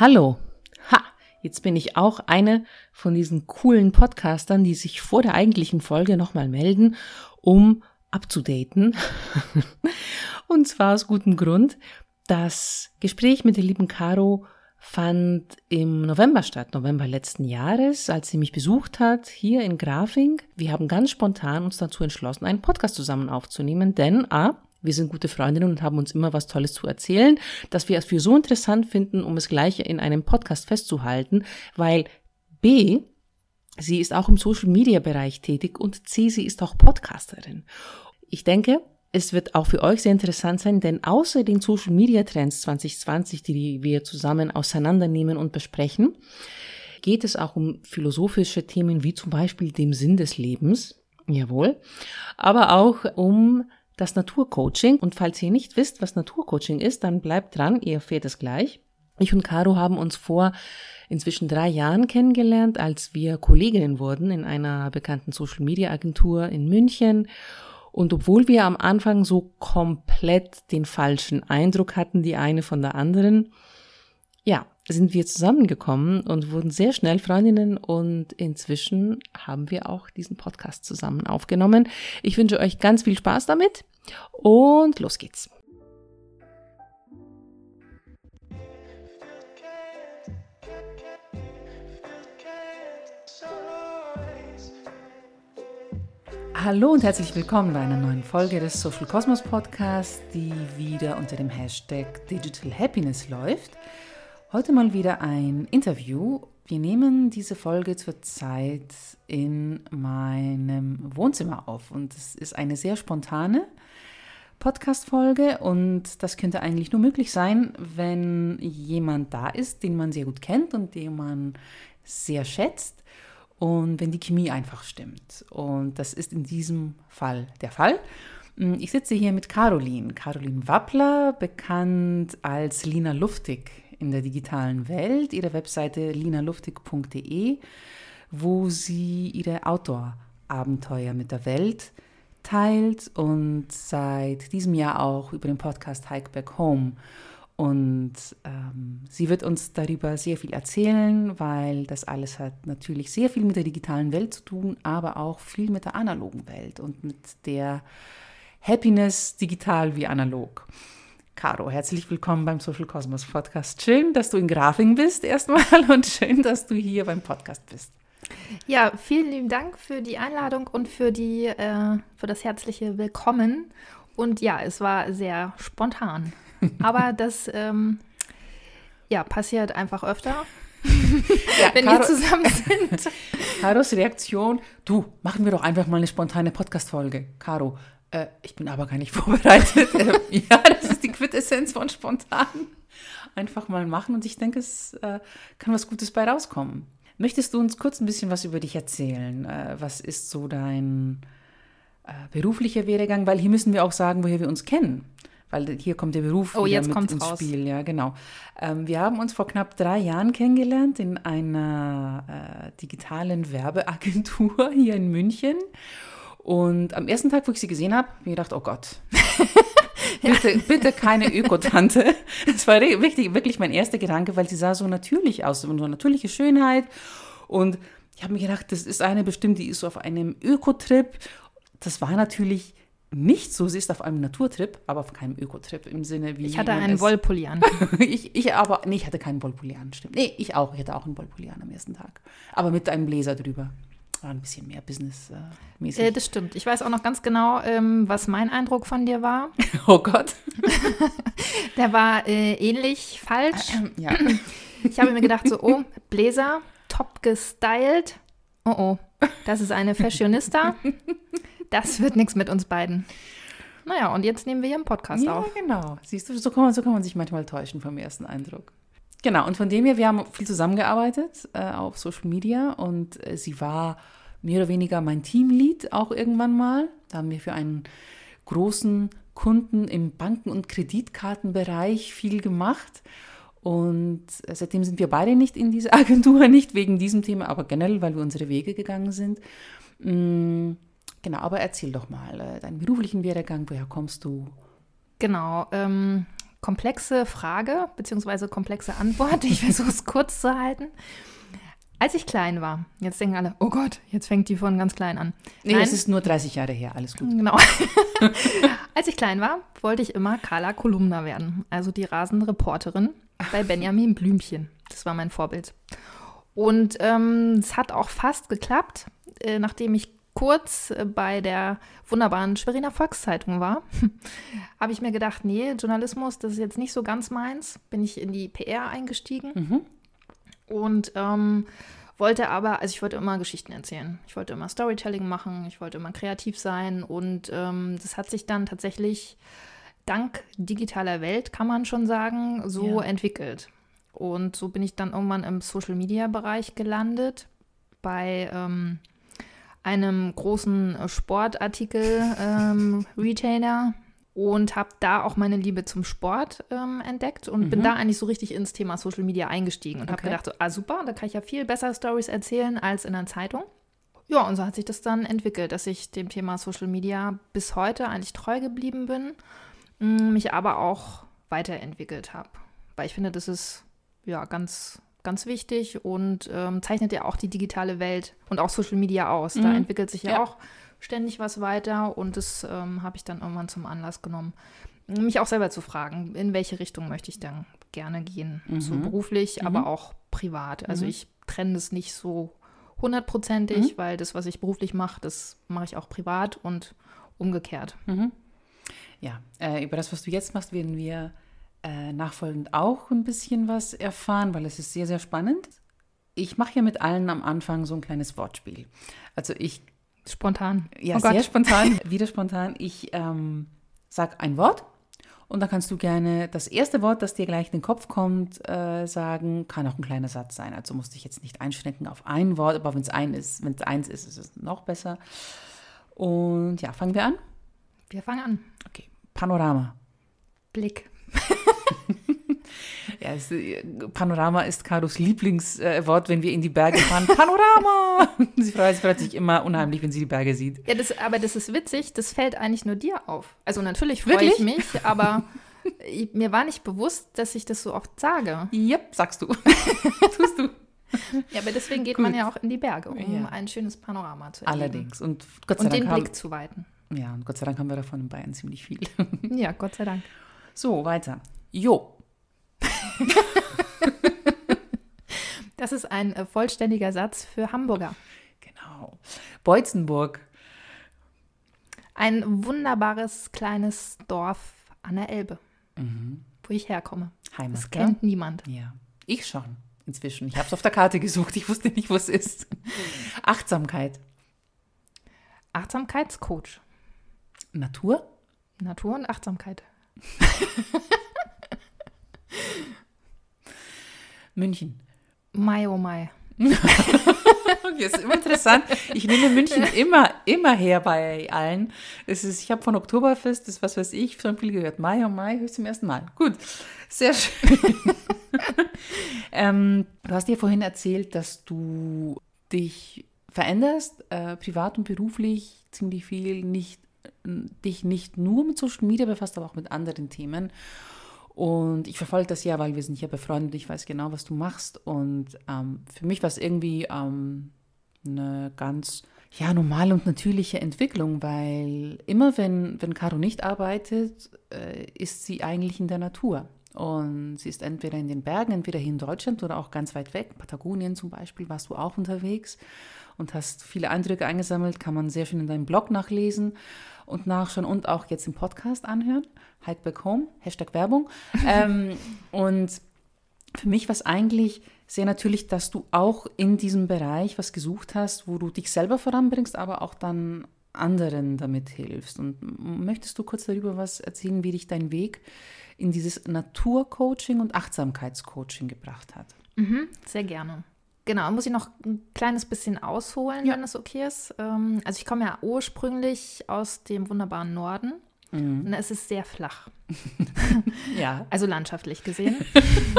Hallo. Ha, jetzt bin ich auch eine von diesen coolen Podcastern, die sich vor der eigentlichen Folge nochmal melden, um abzudaten. Und zwar aus gutem Grund. Das Gespräch mit der lieben Caro fand im November statt, November letzten Jahres, als sie mich besucht hat, hier in Grafing. Wir haben ganz spontan uns dazu entschlossen, einen Podcast zusammen aufzunehmen, denn A, wir sind gute Freundinnen und haben uns immer was Tolles zu erzählen, dass wir es für so interessant finden, um es gleich in einem Podcast festzuhalten, weil B, sie ist auch im Social Media Bereich tätig und C, sie ist auch Podcasterin. Ich denke, es wird auch für euch sehr interessant sein, denn außer den Social Media Trends 2020, die wir zusammen auseinandernehmen und besprechen, geht es auch um philosophische Themen wie zum Beispiel dem Sinn des Lebens. Jawohl. Aber auch um das Naturcoaching. Und falls ihr nicht wisst, was Naturcoaching ist, dann bleibt dran, ihr erfährt es gleich. Ich und Caro haben uns vor inzwischen drei Jahren kennengelernt, als wir Kolleginnen wurden in einer bekannten Social Media Agentur in München. Und obwohl wir am Anfang so komplett den falschen Eindruck hatten, die eine von der anderen, sind wir zusammengekommen und wurden sehr schnell Freundinnen und inzwischen haben wir auch diesen Podcast zusammen aufgenommen. Ich wünsche euch ganz viel Spaß damit und los geht's. Hallo und herzlich willkommen bei einer neuen Folge des Social Cosmos Podcasts, die wieder unter dem Hashtag Digital Happiness läuft. Heute mal wieder ein Interview. Wir nehmen diese Folge zurzeit in meinem Wohnzimmer auf und es ist eine sehr spontane Podcast-Folge und das könnte eigentlich nur möglich sein, wenn jemand da ist, den man sehr gut kennt und den man sehr schätzt und wenn die Chemie einfach stimmt. Und das ist in diesem Fall der Fall. Ich sitze hier mit Caroline, Caroline Wappler, bekannt als Lina Luftig in der digitalen Welt, ihre Webseite linaluftig.de, wo sie ihre Outdoor-Abenteuer mit der Welt teilt und seit diesem Jahr auch über den Podcast Hike Back Home. Und ähm, sie wird uns darüber sehr viel erzählen, weil das alles hat natürlich sehr viel mit der digitalen Welt zu tun, aber auch viel mit der analogen Welt und mit der Happiness digital wie analog. Caro, herzlich willkommen beim Social Cosmos Podcast. Schön, dass du in Grafing bist erstmal und schön, dass du hier beim Podcast bist. Ja, vielen lieben Dank für die Einladung und für, die, äh, für das herzliche Willkommen. Und ja, es war sehr spontan. Aber das ähm, ja, passiert einfach öfter. ja, wenn Caro, wir zusammen sind. Caros Reaktion, du, machen wir doch einfach mal eine spontane Podcast-Folge. Caro, äh, ich bin aber gar nicht vorbereitet. ja, das ist die Quintessenz von spontan. Einfach mal machen und ich denke, es äh, kann was Gutes bei rauskommen. Möchtest du uns kurz ein bisschen was über dich erzählen? Äh, was ist so dein äh, beruflicher Werdegang? Weil hier müssen wir auch sagen, woher wir uns kennen. Weil hier kommt der Beruf oh, jetzt mit ins raus. Spiel. Ja, genau. Ähm, wir haben uns vor knapp drei Jahren kennengelernt in einer äh, digitalen Werbeagentur hier in München. Und am ersten Tag, wo ich sie gesehen habe, habe ich gedacht, oh Gott, bitte, bitte keine Ökotante. Das war wirklich, wirklich mein erster Gedanke, weil sie sah so natürlich aus, so eine natürliche Schönheit. Und ich habe mir gedacht, das ist eine bestimmt, die ist so auf einem Ökotrip. Das war natürlich nicht so, sie ist auf einem Naturtrip, aber auf keinem Ökotrip im Sinne wie. Ich hatte einen Wollpulli an. ich, ich aber, nee, ich hatte keinen Wollpulli an, stimmt. Nee, ich auch. Ich hatte auch einen Wollpulli an am ersten Tag. Aber mit einem Bläser drüber war ein bisschen mehr businessmäßig. Äh, das stimmt. Ich weiß auch noch ganz genau, ähm, was mein Eindruck von dir war. oh Gott. Der war äh, ähnlich falsch. ja. Ich habe mir gedacht, so, oh, Bläser, top gestylt. Oh, oh, das ist eine Fashionista. Das wird nichts mit uns beiden. Naja, und jetzt nehmen wir hier einen Podcast ja, auf. Ja, genau. Siehst du, so kann, man, so kann man sich manchmal täuschen vom ersten Eindruck. Genau, und von dem her, wir haben viel zusammengearbeitet äh, auf Social Media und äh, sie war mehr oder weniger mein Teamlead auch irgendwann mal. Da haben wir für einen großen Kunden im Banken- und Kreditkartenbereich viel gemacht. Und äh, seitdem sind wir beide nicht in dieser Agentur, nicht wegen diesem Thema, aber generell, weil wir unsere Wege gegangen sind. Mm, genau, aber erzähl doch mal äh, deinen beruflichen Werdegang, woher kommst du? Genau, ähm, komplexe Frage bzw. komplexe Antwort. Ich versuche es kurz zu halten. Als ich klein war, jetzt denken alle, oh Gott, jetzt fängt die von ganz klein an. Nee, Nein, es ist nur 30 Jahre her, alles gut. Genau. Als ich klein war, wollte ich immer Carla Kolumna werden, also die rasende Reporterin bei Benjamin Blümchen. Das war mein Vorbild. Und ähm, es hat auch fast geklappt, äh, nachdem ich kurz äh, bei der wunderbaren Schweriner Volkszeitung war, habe ich mir gedacht, nee, Journalismus, das ist jetzt nicht so ganz meins. Bin ich in die PR eingestiegen mhm. Und ähm, wollte aber, also ich wollte immer Geschichten erzählen. Ich wollte immer Storytelling machen, ich wollte immer kreativ sein und ähm, das hat sich dann tatsächlich dank digitaler Welt, kann man schon sagen, so ja. entwickelt. Und so bin ich dann irgendwann im Social-Media-Bereich gelandet bei ähm, einem großen Sportartikel-Retailer ähm, und habe da auch meine Liebe zum Sport ähm, entdeckt und mhm. bin da eigentlich so richtig ins Thema Social Media eingestiegen und okay. habe gedacht, so, ah super, da kann ich ja viel besser Stories erzählen als in der Zeitung. Ja, und so hat sich das dann entwickelt, dass ich dem Thema Social Media bis heute eigentlich treu geblieben bin, mich aber auch weiterentwickelt habe. Weil ich finde, das ist ja ganz ganz wichtig und ähm, zeichnet ja auch die digitale Welt und auch Social Media aus. Mhm. Da entwickelt sich ja, ja, auch ständig was weiter und das ähm, habe ich dann irgendwann zum Anlass genommen, mich auch selber zu fragen, in welche Richtung möchte ich dann gerne gehen. Mhm. So beruflich, mhm. aber auch privat. Also mhm. ich trenne das nicht so hundertprozentig, mhm. weil das, was ich beruflich mache, das mache ich auch privat und umgekehrt. Mhm. Ja, äh, über das, was du jetzt machst, werden wir äh, nachfolgend auch ein bisschen was erfahren, weil es ist sehr, sehr spannend. Ich mache ja mit allen am Anfang so ein kleines Wortspiel. Also ich. Spontan. Ja, oh sehr Gott. spontan, wieder spontan. Ich ähm, sage ein Wort und dann kannst du gerne das erste Wort, das dir gleich in den Kopf kommt, äh, sagen. Kann auch ein kleiner Satz sein. Also musst dich jetzt nicht einschränken auf ein Wort, aber wenn es ein ist, wenn es eins ist, ist es noch besser. Und ja, fangen wir an? Wir fangen an. Okay. Panorama. Blick. ja, es, äh, Panorama ist Karos Lieblingswort, wenn wir in die Berge fahren. Panorama! sie freut, sich immer unheimlich, wenn sie die Berge sieht. Ja, das, aber das ist witzig, das fällt eigentlich nur dir auf. Also natürlich freue ich mich, aber mir war nicht bewusst, dass ich das so oft sage. Yep, sagst du. Tust du. Ja, aber deswegen geht Gut. man ja auch in die Berge, um ja. ein schönes Panorama zu erleben. Allerdings. Und Gott sei und Dank den Blick zu weiten. Ja, und Gott sei Dank haben wir davon in Bayern ziemlich viel. Ja, Gott sei Dank. So, weiter. Jo. das ist ein äh, vollständiger Satz für Hamburger. Genau. Beutzenburg. Ein wunderbares kleines Dorf an der Elbe, mhm. wo ich herkomme. Heimat. Das kennt ja? niemand. Ja, ich schon inzwischen. Ich habe es auf der Karte gesucht. Ich wusste nicht, wo es ist. Achtsamkeit. Achtsamkeitscoach. Natur? Natur und Achtsamkeit. München. Mai, oh Mai. okay, ist immer interessant. Ich nehme München immer, immer her bei allen. Es ist, ich habe von Oktoberfest, das was weiß ich, schon viel gehört. Mai, oh Mai, höchst zum ersten Mal. Gut, sehr schön. ähm, du hast dir vorhin erzählt, dass du dich veränderst, äh, privat und beruflich ziemlich viel, nicht dich nicht nur mit Social Media befasst, aber auch mit anderen Themen. Und ich verfolge das ja, weil wir sind ja befreundet, ich weiß genau, was du machst. Und ähm, für mich war es irgendwie ähm, eine ganz ja, normale und natürliche Entwicklung, weil immer wenn, wenn Caro nicht arbeitet, äh, ist sie eigentlich in der Natur. Und sie ist entweder in den Bergen, entweder hier in Deutschland oder auch ganz weit weg. Patagonien zum Beispiel warst du auch unterwegs und hast viele Eindrücke eingesammelt, kann man sehr schön in deinem Blog nachlesen und nachschauen und auch jetzt im Podcast anhören. Hike Back Home, Hashtag Werbung. ähm, und für mich war es eigentlich sehr natürlich, dass du auch in diesem Bereich was gesucht hast, wo du dich selber voranbringst, aber auch dann anderen damit hilfst. Und möchtest du kurz darüber was erzählen, wie dich dein Weg in dieses Naturcoaching und Achtsamkeitscoaching gebracht hat? Mhm, sehr gerne. Genau, muss ich noch ein kleines bisschen ausholen, ja. wenn das okay ist. Ähm, also ich komme ja ursprünglich aus dem wunderbaren Norden. Mhm. Und es ist sehr flach. ja. Also landschaftlich gesehen.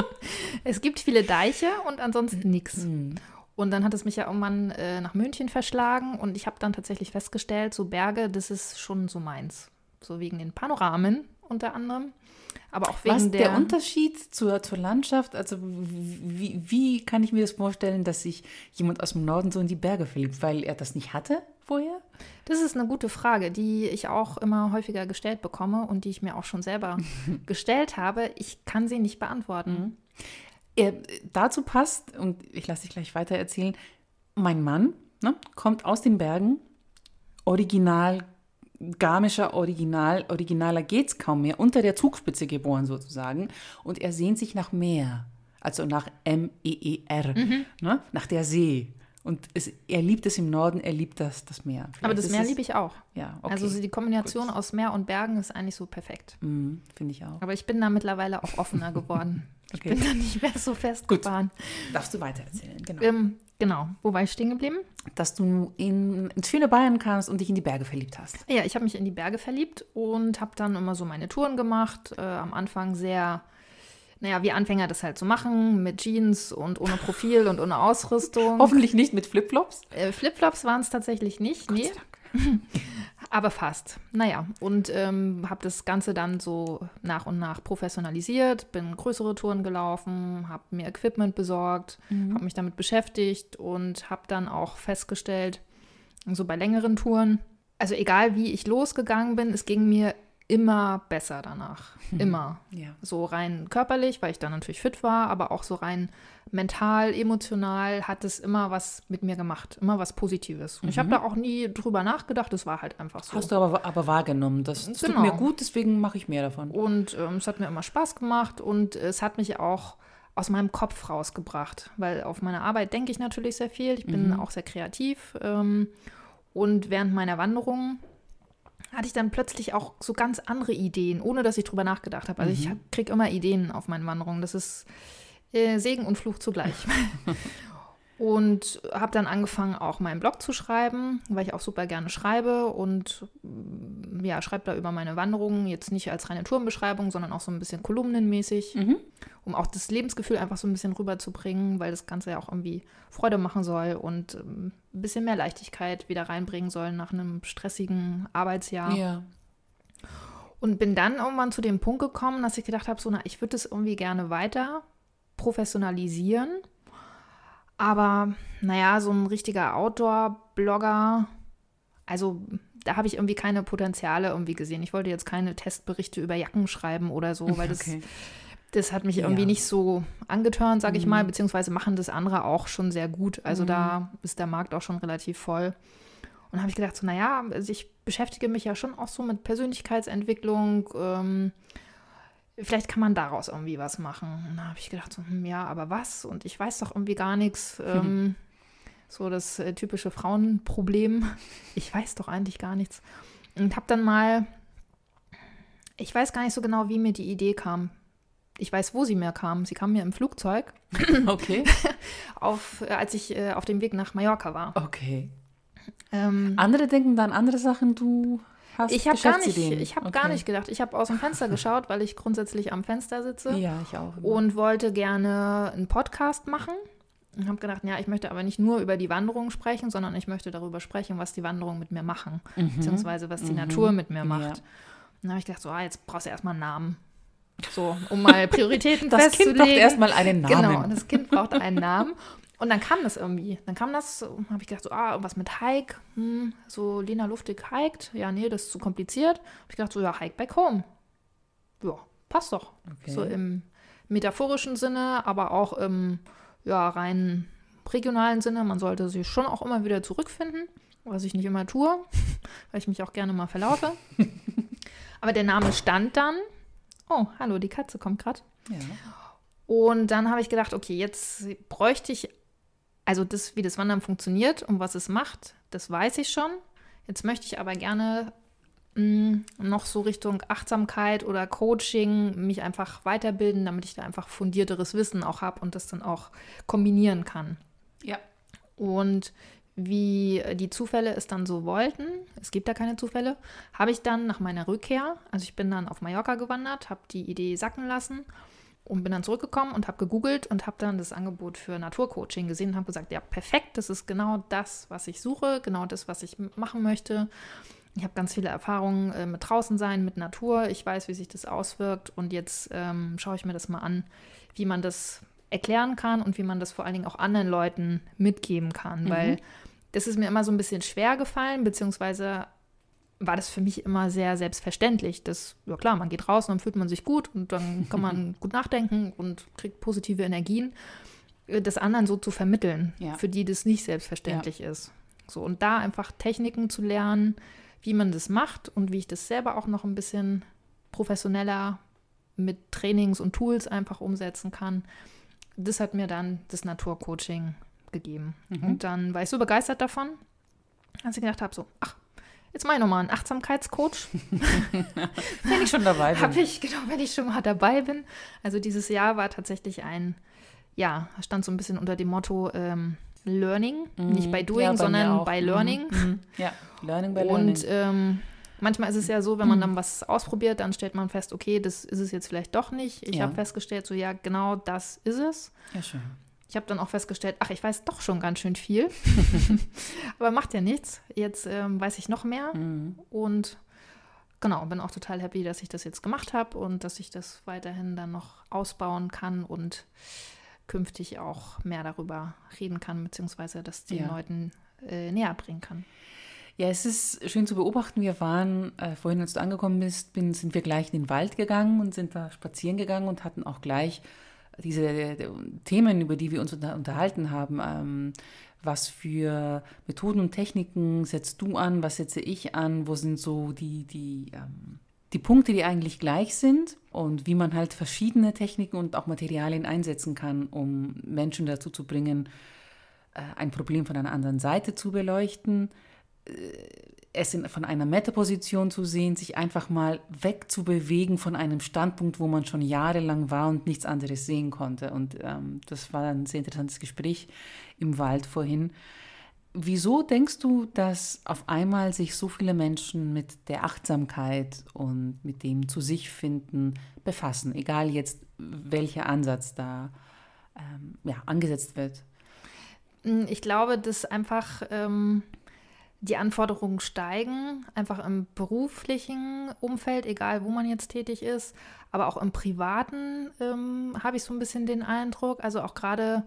es gibt viele Deiche und ansonsten nichts. Mhm. Und dann hat es mich ja irgendwann äh, nach München verschlagen und ich habe dann tatsächlich festgestellt, so Berge, das ist schon so meins. So wegen den Panoramen unter anderem. Aber auch wegen Was der, der Unterschied zur, zur Landschaft, also wie, wie kann ich mir das vorstellen, dass sich jemand aus dem Norden so in die Berge verliebt, weil er das nicht hatte vorher? Das ist eine gute Frage, die ich auch immer häufiger gestellt bekomme und die ich mir auch schon selber gestellt habe. Ich kann sie nicht beantworten. Er, dazu passt, und ich lasse dich gleich weiter erzählen, mein Mann ne, kommt aus den Bergen, original, garmischer Original, originaler geht's kaum mehr, unter der Zugspitze geboren sozusagen, und er sehnt sich nach Meer, also nach M-E-E-R, ne, nach der See. Und es, er liebt es im Norden, er liebt das, das Meer. Aber Vielleicht das ist Meer es- liebe ich auch. Ja, okay. Also die Kombination aus Meer und Bergen ist eigentlich so perfekt. Mhm, Finde ich auch. Aber ich bin da mittlerweile auch offener geworden. Okay. Ich bin da nicht mehr so festgefahren. Darfst du weiter erzählen, genau. Ähm, genau. Wo war ich stehen geblieben? Dass du in, ins schöne Bayern kamst und dich in die Berge verliebt hast. Ja, ich habe mich in die Berge verliebt und habe dann immer so meine Touren gemacht. Äh, am Anfang sehr, naja, wie Anfänger das halt so machen, mit Jeans und ohne Profil und ohne Ausrüstung. Hoffentlich nicht mit Flipflops. Äh, Flipflops waren es tatsächlich nicht, nee, sei Dank. aber fast. Naja, und ähm, habe das Ganze dann so nach und nach professionalisiert, bin größere Touren gelaufen, habe mir Equipment besorgt, habe mich damit beschäftigt und habe dann auch festgestellt, so bei längeren Touren, also egal wie ich losgegangen bin, es ging mir immer besser danach. Immer. Ja. So rein körperlich, weil ich dann natürlich fit war, aber auch so rein mental, emotional hat es immer was mit mir gemacht, immer was Positives. Und ich habe da auch nie drüber nachgedacht, es war halt einfach so. Hast du aber, aber wahrgenommen, das, das Genau. tut mir gut, deswegen mache ich mehr davon. Und ähm, es hat mir immer Spaß gemacht und es hat mich auch aus meinem Kopf rausgebracht, weil auf meine Arbeit denke ich natürlich sehr viel. Ich bin auch sehr kreativ. Ähm, und während meiner Wanderung hatte ich dann plötzlich auch so ganz andere Ideen, ohne dass ich drüber nachgedacht habe. Also ich kriege immer Ideen auf meinen Wanderungen. Das ist äh, Segen und Fluch zugleich. Und habe dann angefangen, auch meinen Blog zu schreiben, weil ich auch super gerne schreibe und mm, ja, schreibe da über meine Wanderungen, jetzt nicht als reine Tourenbeschreibung, sondern auch so ein bisschen kolumnenmäßig, um auch das Lebensgefühl einfach so ein bisschen rüberzubringen, weil das Ganze ja auch irgendwie Freude machen soll und ähm, ein bisschen mehr Leichtigkeit wieder reinbringen soll nach einem stressigen Arbeitsjahr. Ja. Und bin dann irgendwann zu dem Punkt gekommen, dass ich gedacht habe, so, na, ich würde das irgendwie gerne weiter professionalisieren. Aber naja, so ein richtiger Outdoor-Blogger, also da habe ich irgendwie keine Potenziale irgendwie gesehen. Ich wollte jetzt keine Testberichte über Jacken schreiben oder so, weil das, Okay. das hat mich irgendwie Ja. nicht so angeturnt, sage ich mal, beziehungsweise machen das andere auch schon sehr gut. Also da ist der Markt auch schon relativ voll. Und da habe ich gedacht, so, naja, also ich beschäftige mich ja schon auch so mit Persönlichkeitsentwicklung. Ähm, vielleicht kann man daraus irgendwie was machen. Und da habe ich gedacht, so, hm, ja, aber was? Und ich weiß doch irgendwie gar nichts. Ähm, so das äh, typische Frauenproblem. Ich weiß doch eigentlich gar nichts. Und habe dann mal, ich weiß gar nicht so genau, wie mir die Idee kam. Ich weiß, wo sie mir kam. Sie kam mir im Flugzeug, Okay. auf, äh, als ich äh, auf dem Weg nach Mallorca war. Okay. Ähm, Andere denken dann andere Sachen, du hast Ich habe gar nicht, Geschäftsideen. ich habe okay. gar nicht gedacht. Ich habe aus dem Fenster geschaut, weil ich grundsätzlich am Fenster sitze Ja, ich auch. immer. und wollte gerne einen Podcast machen. Und habe gedacht, ja, ich möchte aber nicht nur über die Wanderung sprechen, sondern ich möchte darüber sprechen, was die Wanderungen mit mir machen, beziehungsweise was die Natur mit mir macht. Mhm. Ja. Und dann habe ich gedacht, so, ah, jetzt brauchst du erstmal einen Namen. So, um mal Prioritäten Das Kind festzulegen. braucht erstmal einen Namen. Genau, das Kind braucht einen Namen. Und dann kam das irgendwie. Dann kam das, habe ich gedacht, so, ah, irgendwas mit Hike. Hm, so Lena Luftig hiked. Ja, nee, das ist zu kompliziert. Habe ich gedacht, so, ja, Hike back home. Ja, passt doch. Okay. So im metaphorischen Sinne, aber auch im ja, rein regionalen Sinne. Man sollte sich schon auch immer wieder zurückfinden, was ich nicht immer tue, weil ich mich auch gerne mal verlaufe. aber der Name stand dann. Oh, hallo, die Katze kommt gerade. Ja. Und dann habe ich gedacht, okay, jetzt bräuchte ich, also das, wie das Wandern funktioniert und was es macht, das weiß ich schon. Jetzt möchte ich aber gerne mh, noch so Richtung Achtsamkeit oder Coaching mich einfach weiterbilden, damit ich da einfach fundierteres Wissen auch habe und das dann auch kombinieren kann. Ja. Und wie die Zufälle es dann so wollten, es gibt da keine Zufälle, habe ich dann nach meiner Rückkehr, also ich bin dann auf Mallorca gewandert, habe die Idee sacken lassen und bin dann zurückgekommen und habe gegoogelt und habe dann das Angebot für Naturcoaching gesehen und habe gesagt, ja, perfekt, das ist genau das, was ich suche, genau das, was ich machen möchte. ich habe ganz viele Erfahrungen äh, mit draußen sein, mit Natur. Ich weiß, wie sich das auswirkt. Und jetzt ähm, schaue ich mir das mal an, wie man das erklären kann und wie man das vor allen Dingen auch anderen Leuten mitgeben kann. Mhm. Weil das ist mir immer so ein bisschen schwer gefallen, beziehungsweise war das für mich immer sehr selbstverständlich. Das, ja klar, man geht raus und dann fühlt man sich gut und dann kann man gut nachdenken und kriegt positive Energien. Äh, das anderen so zu vermitteln, ja. für die das nicht selbstverständlich ja. ist. So, und da einfach Techniken zu lernen, wie man das macht und wie ich das selber auch noch ein bisschen professioneller mit Trainings und Tools einfach umsetzen kann. Das hat mir dann das Naturcoaching gegeben. Mhm. Und dann war ich so begeistert davon, als ich gedacht habe, so, ach, Jetzt mache ich nochmal einen Achtsamkeitscoach. wenn ich schon dabei bin. Habe ich, genau, wenn ich schon mal dabei bin. Also dieses Jahr war tatsächlich ein, ja, stand so ein bisschen unter dem Motto ähm, Learning. Mhm. Nicht bei Doing, ja, bei sondern bei mhm. Learning. Mhm. Ja, Learning by Learning. Und ähm, manchmal ist es ja so, wenn man mhm. dann was ausprobiert, dann stellt man fest, okay, das ist es jetzt vielleicht doch nicht. Ich ja. habe festgestellt, so ja, genau das ist es. Ja, schön. Ich habe dann auch festgestellt, ach, ich weiß doch schon ganz schön viel. Aber macht ja nichts. Jetzt ähm, weiß ich noch mehr. Mhm. Und genau, bin auch total happy, dass ich das jetzt gemacht habe und dass ich das weiterhin dann noch ausbauen kann und künftig auch mehr darüber reden kann, beziehungsweise das den ja. Leuten äh, näher bringen kann. Ja, es ist schön zu beobachten. Wir waren, äh, vorhin als du angekommen bist, bin, sind wir gleich in den Wald gegangen und sind da spazieren gegangen und hatten auch gleich diese Themen, über die wir uns unterhalten haben, ähm, was für Methoden und Techniken setzt du an, was setze ich an, wo sind so die, die, ähm, die Punkte, die eigentlich gleich sind und wie man halt verschiedene Techniken und auch Materialien einsetzen kann, um Menschen dazu zu bringen, äh, ein Problem von einer anderen Seite zu beleuchten. äh, es in, von einer Metaposition zu sehen, sich einfach mal wegzubewegen von einem Standpunkt, wo man schon jahrelang war und nichts anderes sehen konnte. Und ähm, das war ein sehr interessantes Gespräch im Wald vorhin. Wieso denkst du, dass auf einmal sich so viele Menschen mit der Achtsamkeit und mit dem zu sich finden befassen, egal jetzt welcher Ansatz da ähm, ja, angesetzt wird? Ich glaube, dass einfach ähm, die Anforderungen steigen, einfach im beruflichen Umfeld, egal wo man jetzt tätig ist, aber auch im privaten ähm, habe ich so ein bisschen den Eindruck. Also auch gerade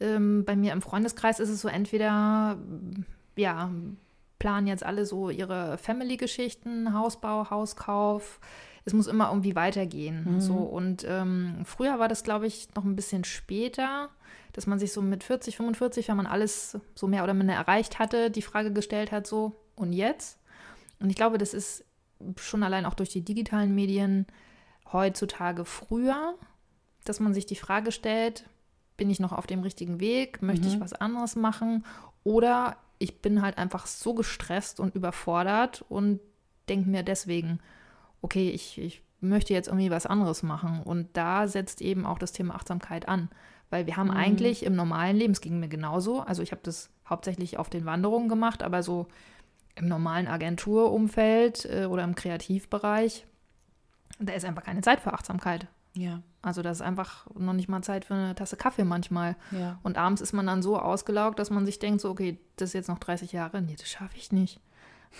ähm, bei mir im Freundeskreis ist es so entweder, ja, planen jetzt alle so ihre Family-Geschichten, Hausbau, Hauskauf. Es muss immer irgendwie weitergehen. Mhm. So und ähm, früher war das, glaube ich, noch ein bisschen später dass man sich so mit 40, 45, wenn man alles so mehr oder minder erreicht hatte, die Frage gestellt hat, so und jetzt? Und ich glaube, das ist schon allein auch durch die digitalen Medien heutzutage früher, dass man sich die Frage stellt, bin ich noch auf dem richtigen Weg? Möchte mhm. ich was anderes machen? Oder ich bin halt einfach so gestresst und überfordert und denke mir deswegen, okay, ich, ich möchte jetzt irgendwie was anderes machen. Und da setzt eben auch das Thema Achtsamkeit an. Weil wir haben mhm. eigentlich im normalen Leben, es ging mir genauso, also ich habe das hauptsächlich auf den Wanderungen gemacht, aber so im normalen Agenturumfeld äh, oder im Kreativbereich, da ist einfach keine Zeit für Achtsamkeit. Ja. Also das ist einfach noch nicht mal Zeit für eine Tasse Kaffee manchmal. Ja. Und abends ist man dann so ausgelaugt, dass man sich denkt, so, okay, das ist jetzt noch 30 Jahre, nee, das schaffe ich nicht.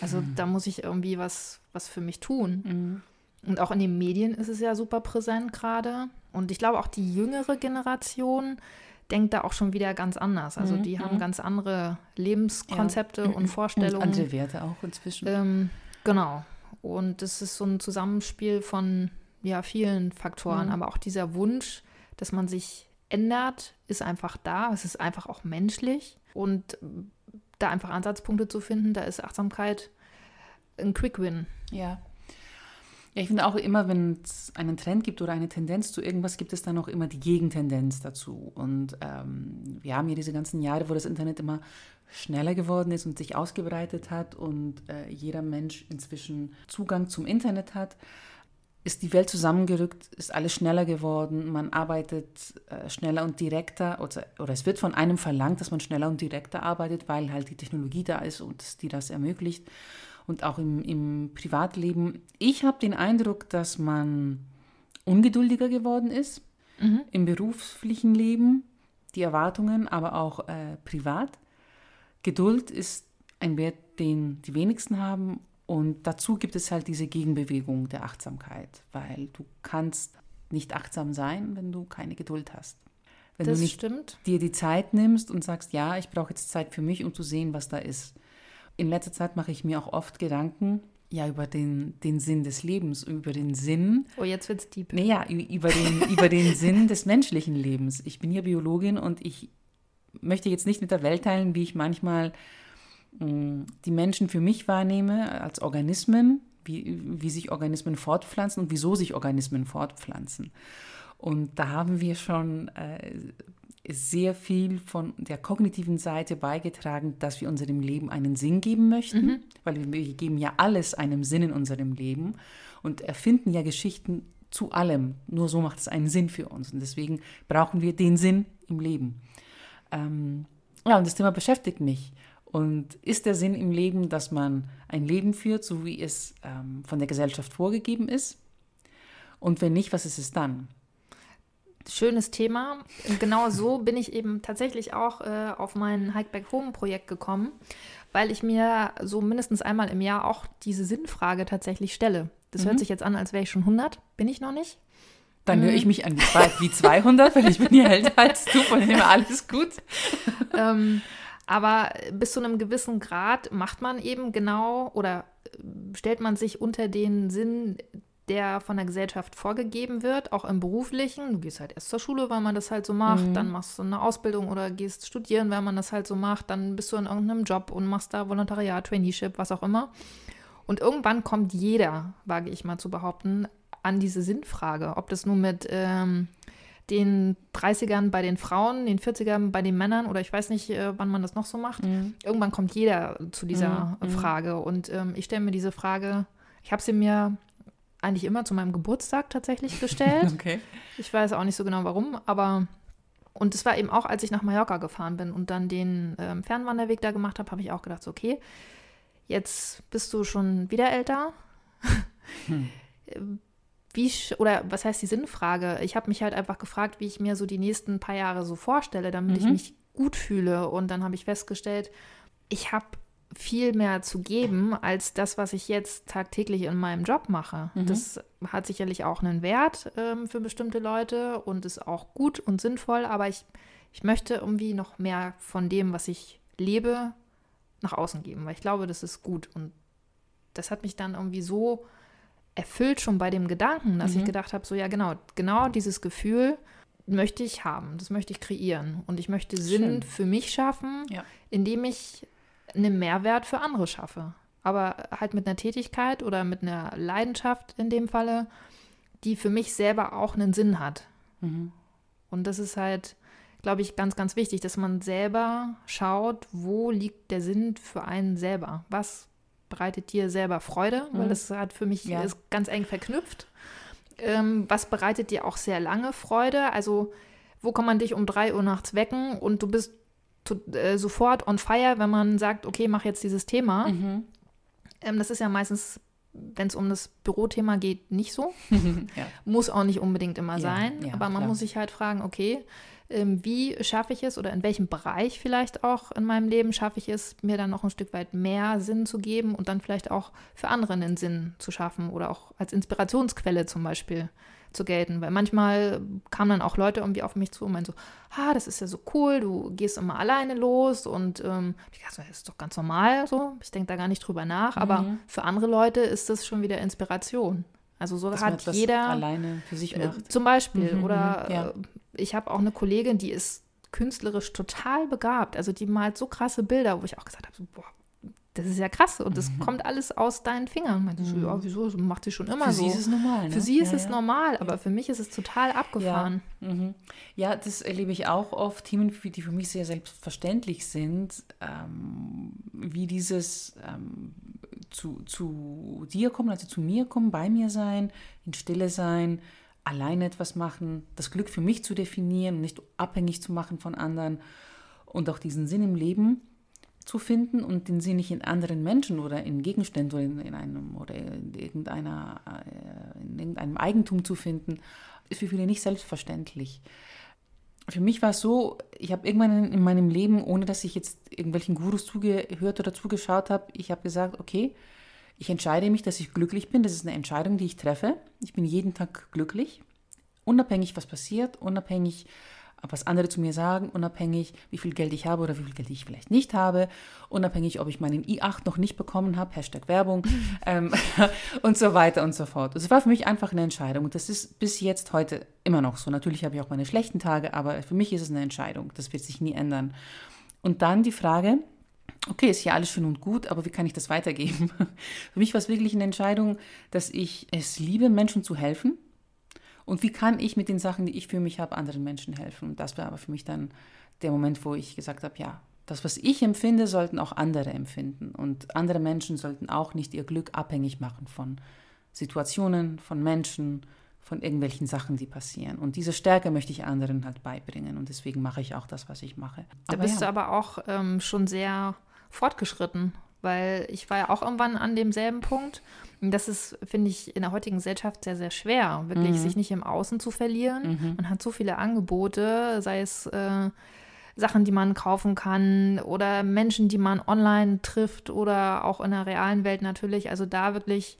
Also mhm. da muss ich irgendwie was, was für mich tun. Mhm. Und auch in den Medien ist es ja super präsent gerade. Und ich glaube, auch die jüngere Generation denkt da auch schon wieder ganz anders. Also mhm, die haben mhm. ganz andere Lebenskonzepte ja. und. Vorstellungen. Und andere Werte auch inzwischen. Ähm, genau. Und das ist so ein Zusammenspiel von ja, vielen Faktoren. Mhm. Aber auch dieser Wunsch, dass man sich ändert, ist einfach da. Es ist einfach auch menschlich. Und da einfach Ansatzpunkte zu finden, da ist Achtsamkeit ein Quick Win. Ja, ja, ich finde auch immer, wenn es einen Trend gibt oder eine Tendenz zu irgendwas, gibt es dann auch immer die Gegentendenz dazu. Und ähm, wir haben hier diese ganzen Jahre, wo das Internet immer schneller geworden ist und sich ausgebreitet hat und äh, jeder Mensch inzwischen Zugang zum Internet hat, ist die Welt zusammengerückt, ist alles schneller geworden, man arbeitet äh, schneller und direkter oder, oder es wird von einem verlangt, dass man schneller und direkter arbeitet, weil halt die Technologie da ist und die das ermöglicht und auch im, im Privatleben. Ich habe den Eindruck, dass man ungeduldiger geworden ist mhm. im beruflichen Leben, die Erwartungen, aber auch äh, privat. Geduld ist ein Wert, den die wenigsten haben Und dazu gibt es halt diese Gegenbewegung der Achtsamkeit, weil du kannst nicht achtsam sein, wenn du keine Geduld hast. Wenn das du nicht stimmt. dir die Zeit nimmst und sagst, ja, ich brauche jetzt Zeit für mich, um zu sehen, was da ist. In letzter Zeit mache ich mir auch oft Gedanken, ja, über den, den Sinn des Lebens, über den Sinn. Oh, jetzt wird's deep. Naja, über den, über den Sinn des menschlichen Lebens. Ich bin ja Biologin und ich möchte jetzt nicht mit der Welt teilen, wie ich manchmal die Menschen für mich wahrnehme als Organismen, wie, wie sich Organismen fortpflanzen und wieso sich Organismen fortpflanzen. Und da haben wir schon äh, sehr viel von der kognitiven Seite beigetragen, dass wir unserem Leben einen Sinn geben möchten, mhm. weil wir geben ja alles einem Sinn in unserem Leben und erfinden ja Geschichten zu allem. Nur so macht es einen Sinn für uns. Und deswegen brauchen wir den Sinn im Leben. Ähm, ja, und das Thema beschäftigt mich. Und ist der Sinn im Leben, dass man ein Leben führt, so wie es ähm, von der Gesellschaft vorgegeben ist? Und wenn nicht, was ist es dann? Schönes Thema. Genau so bin ich eben tatsächlich auch äh, auf mein Hikeback Home Projekt gekommen, weil ich mir so mindestens einmal im Jahr auch diese Sinnfrage tatsächlich stelle. Das mhm. hört sich jetzt an, als wäre ich schon 100. Bin ich noch nicht. Dann höre ich mhm. mich an wie 200, weil ich bin hier älter als du, von dem alles gut. ähm, aber bis zu einem gewissen Grad macht man eben genau oder äh, stellt man sich unter den Sinn, der von der Gesellschaft vorgegeben wird, auch im beruflichen. Du gehst halt erst zur Schule, weil man das halt so macht, mhm. dann machst du eine Ausbildung oder gehst studieren, weil man das halt so macht, dann bist du in irgendeinem Job und machst da Volontariat, Traineeship, was auch immer. Und irgendwann kommt jeder, wage ich mal zu behaupten, an diese Sinnfrage. Ob das nun mit ähm, den 30ern bei den Frauen, den 40ern bei den Männern oder ich weiß nicht, äh, wann man das noch so macht. Mhm. Irgendwann kommt jeder zu dieser mhm. Frage. Und ähm, ich stelle mir diese Frage, ich habe sie mir eigentlich immer zu meinem Geburtstag tatsächlich gestellt. okay. Ich weiß auch nicht so genau warum, aber und es war eben auch, als ich nach Mallorca gefahren bin und dann den ähm, Fernwanderweg da gemacht habe, habe ich auch gedacht, so, okay, jetzt bist du schon wieder älter. Hm. wie, oder was heißt die Sinnfrage? Ich habe mich halt einfach gefragt, wie ich mir so die nächsten paar Jahre so vorstelle, damit mhm. ich mich gut fühle. Und dann habe ich festgestellt, ich habe viel mehr zu geben als das, was ich jetzt tagtäglich in meinem Job mache. Mhm. Das hat sicherlich auch einen Wert ähm, für bestimmte Leute und ist auch gut und sinnvoll, aber ich, ich möchte irgendwie noch mehr von dem, was ich lebe, nach außen geben, weil ich glaube, das ist gut. Und das hat mich dann irgendwie so erfüllt schon bei dem Gedanken, dass mhm. ich gedacht habe, so ja genau, genau dieses Gefühl möchte ich haben, das möchte ich kreieren und ich möchte Sinn Schön. für mich schaffen, ja. indem ich einen Mehrwert für andere schaffe. Aber halt mit einer Tätigkeit oder mit einer Leidenschaft in dem Falle, die für mich selber auch einen Sinn hat. Mhm. Und das ist halt, glaube ich, ganz, ganz wichtig, dass man selber schaut, wo liegt der Sinn für einen selber. Was bereitet dir selber Freude, weil mhm. das hat für mich ja. ist ganz eng verknüpft. Ähm, was bereitet dir auch sehr lange Freude? Also wo kann man dich um drei Uhr nachts wecken und du bist to, äh, sofort on fire, wenn man sagt, okay, mach jetzt dieses Thema. Mhm. Ähm, das ist ja meistens, wenn es um das Bürothema geht, nicht so. ja. Muss auch nicht unbedingt immer ja, sein. Ja, aber man klar. muss sich halt fragen, okay, ähm, wie schaffe ich es oder in welchem Bereich vielleicht auch in meinem Leben schaffe ich es, mir dann noch ein Stück weit mehr Sinn zu geben und dann vielleicht auch für andere einen Sinn zu schaffen oder auch als Inspirationsquelle zum Beispiel zu gelten. Weil manchmal kamen dann auch Leute irgendwie auf mich zu und meinen so, ah, das ist ja so cool, du gehst immer alleine los und ähm, ich dachte, das ist doch ganz normal so. Ich denke da gar nicht drüber nach, mhm. aber für andere Leute ist das schon wieder Inspiration. Also so Dass hat jeder alleine für sich äh, macht. Äh, zum Beispiel. Mhm, oder ja. Äh, ich habe auch eine Kollegin, die ist künstlerisch total begabt. Also die malt so krasse Bilder, wo ich auch gesagt habe, so, boah, das ist ja krass und das mhm. kommt alles aus deinen Fingern. Meinte mhm. so, ja, wieso? Das macht sie schon immer für so. Für sie ist es normal. Ne? Für sie ist ja, es ja. normal, aber für mich ist es total abgefahren. Ja, mhm. ja das erlebe ich auch oft. Themen, die für mich sehr selbstverständlich sind, ähm, wie dieses ähm, zu, zu dir kommen, also zu mir kommen, bei mir sein, in Stille sein, alleine etwas machen, das Glück für mich zu definieren, nicht abhängig zu machen von anderen und auch diesen Sinn im Leben zu finden und den Sinn nicht in anderen Menschen oder in Gegenständen oder in, in einem oder in irgendeiner äh, in irgendeinem Eigentum zu finden, ist für viele nicht selbstverständlich. Für mich war es so, ich habe irgendwann in meinem Leben, ohne dass ich jetzt irgendwelchen Gurus zugehört oder zugeschaut habe, ich habe gesagt, okay, Ich entscheide mich, dass ich glücklich bin. Das ist eine Entscheidung, die ich treffe. Ich bin jeden Tag glücklich, unabhängig, was passiert, unabhängig, was andere zu mir sagen, unabhängig, wie viel Geld ich habe oder wie viel Geld ich vielleicht nicht habe, unabhängig, ob ich meinen i8 noch nicht bekommen habe, Hashtag Werbung ähm, und so weiter und so fort. Es war für mich einfach eine Entscheidung und das ist bis jetzt heute immer noch so. Natürlich habe ich auch meine schlechten Tage, aber für mich ist es eine Entscheidung. Das wird sich nie ändern. Und dann die Frage, okay, ist ja alles schön und gut, aber wie kann ich das weitergeben? für mich war es wirklich eine Entscheidung, dass ich es liebe, Menschen zu helfen und wie kann ich mit den Sachen, die ich für mich habe, anderen Menschen helfen? Und das war aber für mich dann der Moment, wo ich gesagt habe, ja, das, was ich empfinde, sollten auch andere empfinden. Und andere Menschen sollten auch nicht ihr Glück abhängig machen von Situationen, von Menschen, von irgendwelchen Sachen, die passieren. Und diese Stärke möchte ich anderen halt beibringen. Und deswegen mache ich auch das, was ich mache. Da bist ja. du aber auch ähm, schon sehr fortgeschritten, weil ich war ja auch irgendwann an demselben Punkt. Und das ist, finde ich, in der heutigen Gesellschaft sehr, sehr schwer, wirklich mhm. sich nicht im Außen zu verlieren. Mhm. Man hat so viele Angebote, sei es äh, Sachen, die man kaufen kann oder Menschen, die man online trifft oder auch in der realen Welt natürlich. Also da wirklich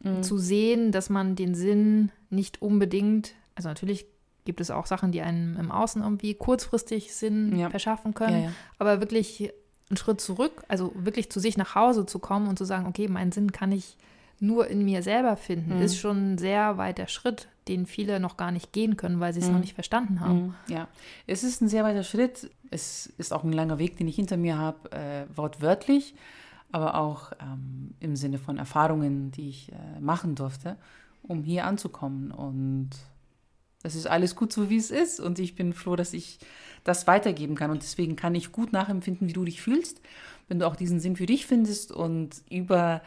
mhm. zu sehen, dass man den Sinn nicht unbedingt, also natürlich gibt es auch Sachen, die einem im Außen irgendwie kurzfristig Sinn ja. verschaffen können, ja, ja. aber wirklich einen Schritt zurück, also wirklich zu sich nach Hause zu kommen und zu sagen, okay, meinen Sinn kann ich nur in mir selber finden, mhm. ist schon ein sehr weiter Schritt, den viele noch gar nicht gehen können, weil sie es mhm. noch nicht verstanden haben. Mhm. Ja, es ist ein sehr weiter Schritt. Es ist auch ein langer Weg, den ich hinter mir habe, äh, wortwörtlich, aber auch ähm, im Sinne von Erfahrungen, die ich äh, machen durfte, um hier anzukommen. Und es ist alles gut so, wie es ist. Und ich bin froh, dass ich das weitergeben kann. Und deswegen kann ich gut nachempfinden, wie du dich fühlst, wenn du auch diesen Sinn für dich findest und über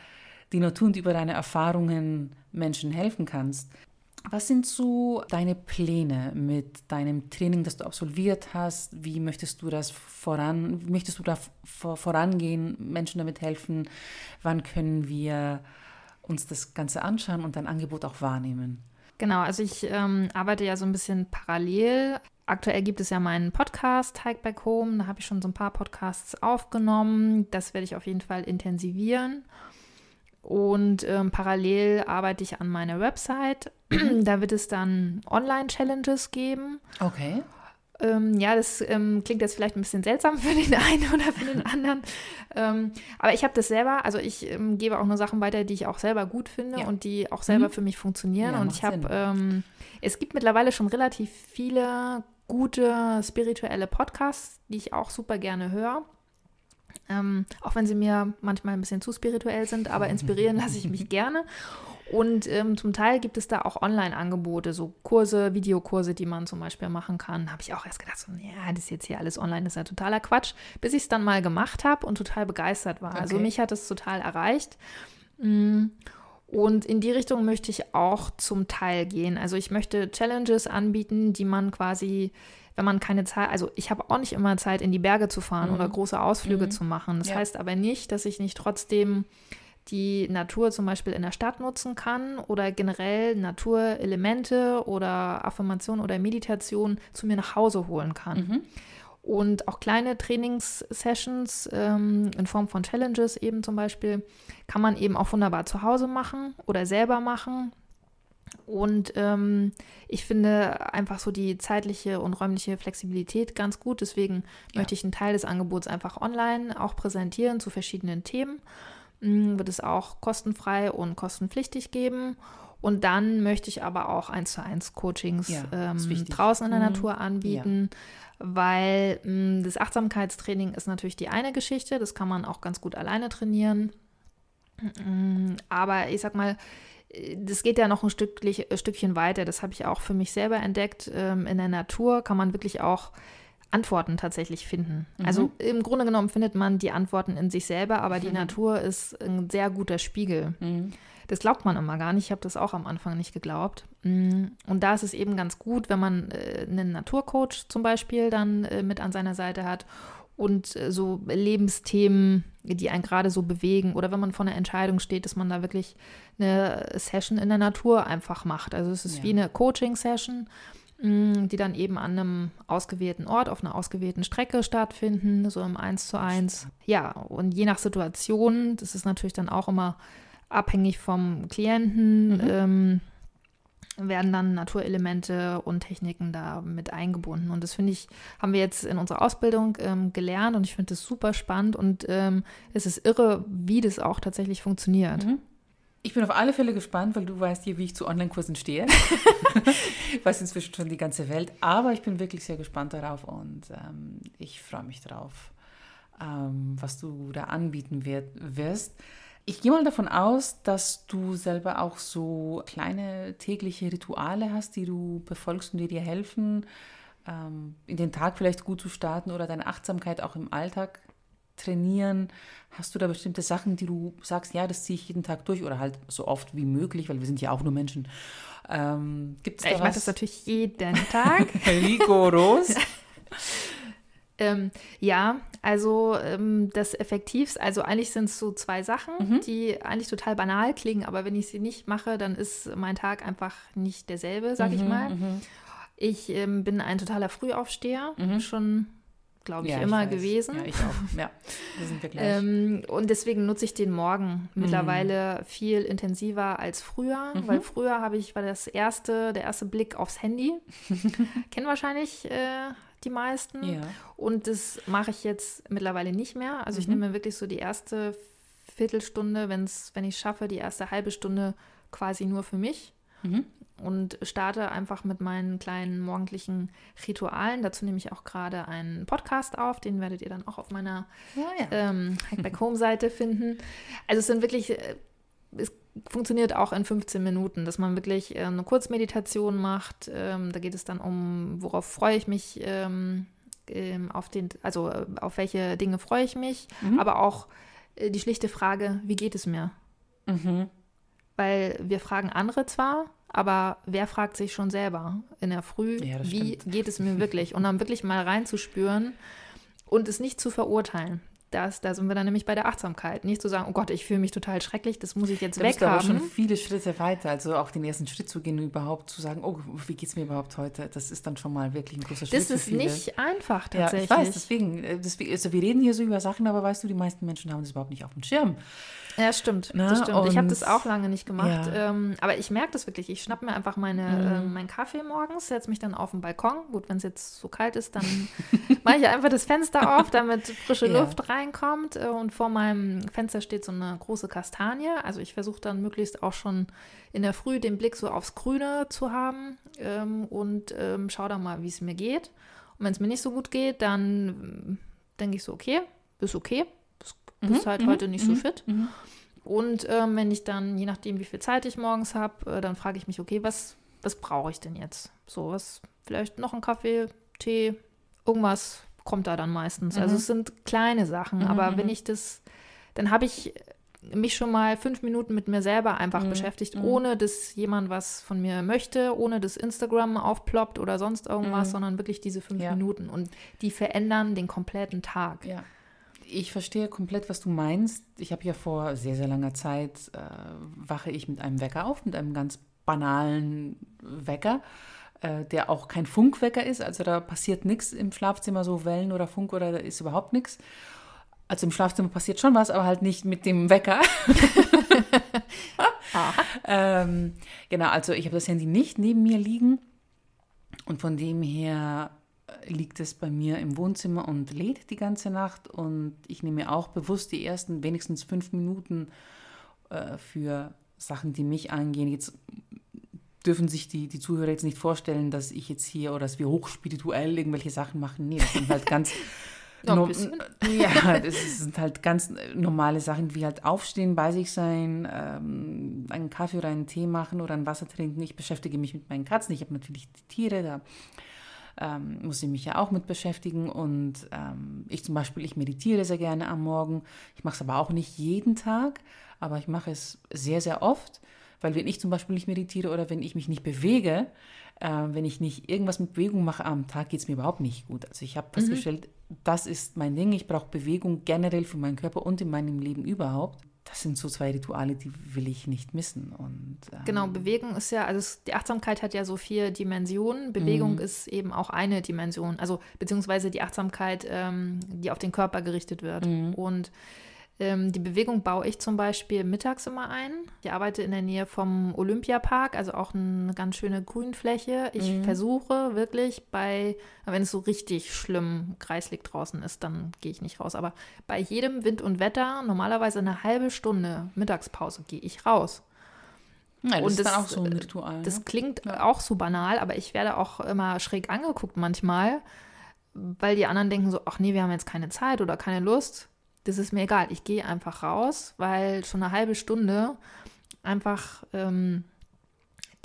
die Natur und über deine Erfahrungen Menschen helfen kannst. Was sind so deine Pläne mit deinem Training, das du absolviert hast? Wie möchtest du das voran, möchtest du da vorangehen, Menschen damit helfen? Wann können wir uns das Ganze anschauen und dein Angebot auch wahrnehmen? Genau, also ich ähm, arbeite ja so ein bisschen parallel. Aktuell gibt es ja meinen Podcast Hike Back Home. Da habe ich schon so ein paar Podcasts aufgenommen. Das werde ich auf jeden Fall intensivieren. Und ähm, parallel arbeite ich an meiner Website. da wird es dann Online-Challenges geben. Okay. Ähm, ja, das ähm, klingt jetzt vielleicht ein bisschen seltsam für den einen oder für den anderen. ähm, aber ich habe das selber, also ich ähm, gebe auch nur Sachen weiter, die ich auch selber gut finde ja. und die auch selber mhm. für mich funktionieren. Ja, und ich habe, ähm, es gibt mittlerweile schon relativ viele gute spirituelle Podcasts, die ich auch super gerne höre. Ähm, auch wenn sie mir manchmal ein bisschen zu spirituell sind, aber inspirieren lasse ich mich gerne. Und ähm, zum Teil gibt es da auch Online-Angebote, so Kurse, Videokurse, die man zum Beispiel machen kann. Habe ich auch erst gedacht, so, ja, das ist jetzt hier alles online, das ist ja totaler Quatsch, bis ich es dann mal gemacht habe und total begeistert war. Also okay. Also mich hat es total erreicht. Mm, und in die Richtung möchte ich auch zum Teil gehen. Also ich möchte Challenges anbieten, die man quasi wenn man keine Zeit, also ich habe auch nicht immer Zeit, in die Berge zu fahren mhm. oder große Ausflüge mhm. zu machen. Das ja. heißt aber nicht, dass ich nicht trotzdem die Natur zum Beispiel in der Stadt nutzen kann oder generell Naturelemente oder Affirmation oder Meditation zu mir nach Hause holen kann. Mhm. Und auch kleine Trainingssessions ähm, in Form von Challenges eben zum Beispiel kann man eben auch wunderbar zu Hause machen oder selber machen. Und ähm, ich finde einfach so die zeitliche und räumliche Flexibilität ganz gut. Deswegen ja. möchte ich einen Teil des Angebots einfach online auch präsentieren zu verschiedenen Themen. Mhm, wird es auch kostenfrei und kostenpflichtig geben. Und dann möchte ich aber auch eins zu eins Coachings ja, ähm, draußen in der mhm. Natur anbieten, ja. weil mh, mm, das Achtsamkeitstraining ist natürlich die eine Geschichte, das kann man auch ganz gut alleine trainieren. Mm, aber ich sag mal, das geht ja noch ein Stücklich, ein Stückchen weiter. Das habe ich auch für mich selber entdeckt. Ähm, in der Natur kann man wirklich auch Antworten tatsächlich finden. Mhm. Also im Grunde genommen findet man die Antworten in sich selber, aber die mhm. Natur ist ein sehr guter Spiegel. Mhm. Das glaubt man immer gar nicht. Ich habe das auch am Anfang nicht geglaubt. Mm, und da ist es eben ganz gut, wenn man äh, einen Naturcoach zum Beispiel dann äh, mit an seiner Seite hat und äh, so Lebensthemen, die einen gerade so bewegen oder wenn man vor einer Entscheidung steht, dass man da wirklich eine Session in der Natur einfach macht. Also es ist ja. wie eine Coaching-Session, die dann eben an einem ausgewählten Ort, auf einer ausgewählten Strecke stattfinden, so im 1 zu 1. Ja, und je nach Situation, das ist natürlich dann auch immer abhängig vom Klienten. Mhm. Ähm, werden dann Naturelemente und Techniken da mit eingebunden. Und das finde ich, haben wir jetzt in unserer Ausbildung ähm, gelernt und ich finde das super spannend und ähm, es ist irre, wie das auch tatsächlich funktioniert. Mhm. Ich bin auf alle Fälle gespannt, weil du weißt hier, wie ich zu Online-Kursen stehe. ich weiß inzwischen schon die ganze Welt, aber ich bin wirklich sehr gespannt darauf und ähm, ich freue mich drauf, ähm, was du da anbieten wird, wirst. Ich gehe mal davon aus, dass du selber auch so kleine tägliche Rituale hast, die du befolgst und die dir helfen, ähm, in den Tag vielleicht gut zu starten oder deine Achtsamkeit auch im Alltag trainieren. Hast du da bestimmte Sachen, die du sagst, ja, das ziehe ich jeden Tag durch oder halt so oft wie möglich, weil wir sind ja auch nur Menschen. Ähm, Gibt es da ich mache das natürlich jeden Tag. Rigoros. Ähm, ja, also ähm, das Effektivste, also eigentlich sind es so zwei Sachen, Mhm. die eigentlich total banal klingen, aber wenn ich sie nicht mache, dann ist mein Tag einfach nicht derselbe, sag ich Mhm, mal. Ich ähm, bin ein totaler Frühaufsteher, schon, glaube ich, Ja, immer weiß. gewesen. Ja, ich auch. Ja, da sind wir gleich. Ähm, und deswegen nutze ich den Morgen Mhm. mittlerweile viel intensiver als früher, weil früher habe ich, war das erste, der erste Blick aufs Handy. Kennen wahrscheinlich äh, die meisten. Ja. Und das mache ich jetzt mittlerweile nicht mehr. Also ich Mhm. nehme wirklich so die erste Viertelstunde, wenn's, wenn ich schaffe, die erste halbe Stunde quasi nur für mich. Mhm. Und starte einfach mit meinen kleinen morgendlichen Ritualen. Dazu nehme ich auch gerade einen Podcast auf. Den werdet ihr dann auch auf meiner Ja, ja. ähm, Hackback Home Seite finden. Also es sind wirklich, äh, es funktioniert auch in 15 Minuten, dass man wirklich äh, eine Kurzmeditation macht. Ähm, da geht es dann um, worauf freue ich mich, ähm, ähm, auf den, also äh, auf welche Dinge freue ich mich, Mhm. aber auch die schlichte Frage, wie geht es mir? Mhm. Weil wir fragen andere zwar, aber wer fragt sich schon selber in der Früh, Ja, wie stimmt. geht es mir wirklich? Und dann wirklich mal reinzuspüren und es nicht zu verurteilen. Das, da sind wir dann nämlich bei der Achtsamkeit. Nicht zu sagen, oh Gott, ich fühle mich total schrecklich, das muss ich jetzt Da bist du aber weghaben. schon viele Schritte weiter. Also auch den ersten Schritt zu gehen überhaupt zu sagen, oh, wie geht es mir überhaupt heute? Das ist dann schon mal wirklich ein großer Schritt Das ist nicht einfach Ja, tatsächlich. ich weiß, deswegen, äh, deswegen also wir reden hier so über Sachen, aber weißt du, die meisten Menschen haben das überhaupt nicht auf dem Schirm. Ja, stimmt. Na, das stimmt. Ich habe das auch lange nicht gemacht. Ja. Ähm, aber ich merke das wirklich. Ich schnapp mir einfach meine, Mhm. ähm, meinen Kaffee morgens, setze mich dann auf den Balkon. Gut, wenn es jetzt so kalt ist, dann mache ich einfach das Fenster auf, damit frische Ja. Luft reinkommt. Äh, Und vor meinem Fenster steht so eine große Kastanie. Also ich versuche dann möglichst auch schon in der Früh den Blick so aufs Grüne zu haben ähm, und ähm, schau dann mal, wie es mir geht. Und wenn es mir nicht so gut geht, dann denke ich so, okay, ist okay. Bist, bist halt heute nicht so fit. Und ähm, wenn ich dann, je nachdem, wie viel Zeit ich morgens habe, äh, dann frage ich mich, okay, was, was brauche ich denn jetzt? So, was, vielleicht noch ein Kaffee, Tee, irgendwas kommt da dann meistens. Also es sind kleine Sachen, aber wenn ich das, dann habe ich mich schon mal fünf Minuten mit mir selber einfach beschäftigt, ohne dass jemand was von mir möchte, ohne dass Instagram aufploppt oder sonst irgendwas, sondern wirklich diese fünf Ja. Minuten. Und die verändern den kompletten Tag. Ja. Ich verstehe komplett, was du meinst. Ich habe ja vor sehr, sehr langer Zeit, äh, wache ich mit einem Wecker auf, mit einem ganz banalen Wecker, äh, der auch kein Funkwecker ist. Also da passiert nichts im Schlafzimmer, so Wellen oder Funk oder da ist überhaupt nichts. Also im Schlafzimmer passiert schon was, aber halt nicht mit dem Wecker. ähm, genau, also ich habe das Handy nicht neben mir liegen. Und von dem her liegt es bei mir im Wohnzimmer und lädt die ganze Nacht. Und ich nehme mir auch bewusst die ersten wenigstens fünf Minuten äh, für Sachen, die mich angehen. Jetzt dürfen sich die, die Zuhörer jetzt nicht vorstellen, dass ich jetzt hier oder dass wir hochspirituell irgendwelche Sachen machen. Nee, das sind halt ganz. No- ja, das sind halt ganz normale Sachen wie halt aufstehen, bei sich sein, ähm, einen Kaffee oder einen Tee machen oder ein Wasser trinken. Ich beschäftige mich mit meinen Katzen. Ich habe natürlich die Tiere, da ähm, muss ich mich ja auch mit beschäftigen. Und ähm, ich zum Beispiel, ich meditiere sehr gerne am Morgen. Ich mache es aber auch nicht jeden Tag, aber ich mache es sehr, sehr oft. Weil wenn ich zum Beispiel nicht meditiere oder wenn ich mich nicht bewege, äh, wenn ich nicht irgendwas mit Bewegung mache am Tag, geht es mir überhaupt nicht gut. Also ich habe festgestellt, das ist mein Ding. Ich brauche Bewegung generell für meinen Körper und in meinem Leben überhaupt. Das sind so zwei Rituale, die will ich nicht missen. Und, ähm, Genau, Bewegung ist ja, also die Achtsamkeit hat ja so vier Dimensionen. Bewegung Mhm. ist eben auch eine Dimension, also beziehungsweise die Achtsamkeit, ähm, die auf den Körper gerichtet wird. Mhm. Und Ähm, die Bewegung baue ich zum Beispiel mittags immer ein. Ich arbeite in der Nähe vom Olympiapark, also auch eine ganz schöne Grünfläche. Ich mhm. versuche wirklich bei, wenn es so richtig schlimm kreislig draußen ist, dann gehe ich nicht raus. Aber bei jedem Wind und Wetter, normalerweise eine halbe Stunde Mittagspause, gehe ich raus. Ja, das und ist das, dann auch so ein Ritual. Das ne? klingt ja. auch so banal, aber ich werde auch immer schräg angeguckt manchmal, weil die anderen denken so, ach nee, wir haben jetzt keine Zeit oder keine Lust das ist mir egal. Ich gehe einfach raus, weil schon eine halbe Stunde einfach ähm,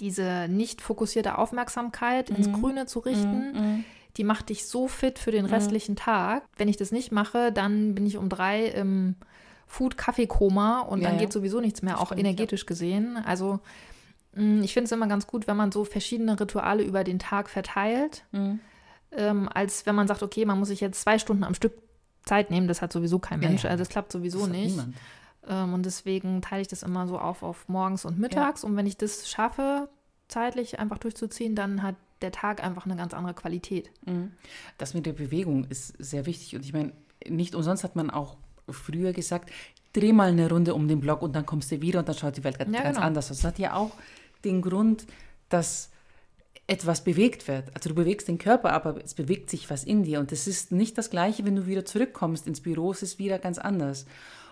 diese nicht fokussierte Aufmerksamkeit mhm. ins Grüne zu richten, mhm, mhm. die macht dich so fit für den mhm. restlichen Tag. Wenn ich das nicht mache, dann bin ich um drei im Food-Kaffee-Koma und ja, dann geht sowieso nichts mehr, auch stimmt, energetisch ja. gesehen. Also mm, ich finde es immer ganz gut, wenn man so verschiedene Rituale über den Tag verteilt, mhm. ähm, als wenn man sagt, okay, man muss sich jetzt zwei Stunden am Stück Zeit nehmen. Das hat sowieso kein Mensch. Ja, ja. Also das klappt sowieso das nicht. Ähm, und deswegen teile ich das immer so auf auf morgens und mittags. Ja. Und wenn ich das schaffe, zeitlich einfach durchzuziehen, dann hat der Tag einfach eine ganz andere Qualität. Mhm. Das mit der Bewegung ist sehr wichtig. Und ich meine, nicht umsonst hat man auch früher gesagt, dreh mal eine Runde um den Block und dann kommst du wieder und dann schaut die Welt ganz, genau. anders aus. Das hat ja auch den Grund, dass etwas bewegt wird. Also du bewegst den Körper, aber es bewegt sich was in dir. Und es ist nicht das Gleiche, wenn du wieder zurückkommst ins Büro, es ist wieder ganz anders.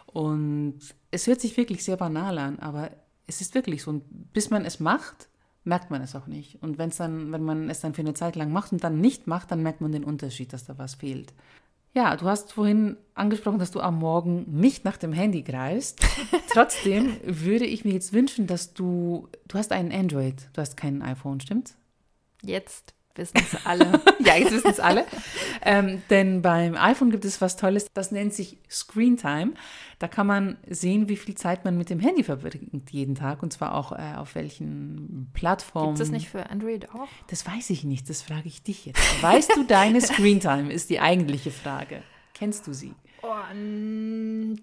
Und es hört sich wirklich sehr banal an, aber es ist wirklich so. Und bis man es macht, merkt man es auch nicht. Und wenn's dann, wenn man es dann für eine Zeit lang macht und dann nicht macht, dann merkt man den Unterschied, dass da was fehlt. Ja, du hast vorhin angesprochen, dass du am Morgen nicht nach dem Handy greifst. Trotzdem würde ich mir jetzt wünschen, dass du, du hast einen Android, du hast kein iPhone, stimmt's? Jetzt wissen es alle. ja, jetzt wissen es alle. Ähm, denn beim iPhone gibt es was Tolles, das nennt sich Screen Time. Da kann man sehen, wie viel Zeit man mit dem Handy verbringt jeden Tag und zwar auch äh, auf welchen Plattformen. Gibt es nicht für Android auch? Das weiß ich nicht, das frage ich dich jetzt. Weißt du deine Screen Time, ist die eigentliche Frage. Kennst du sie? Oh,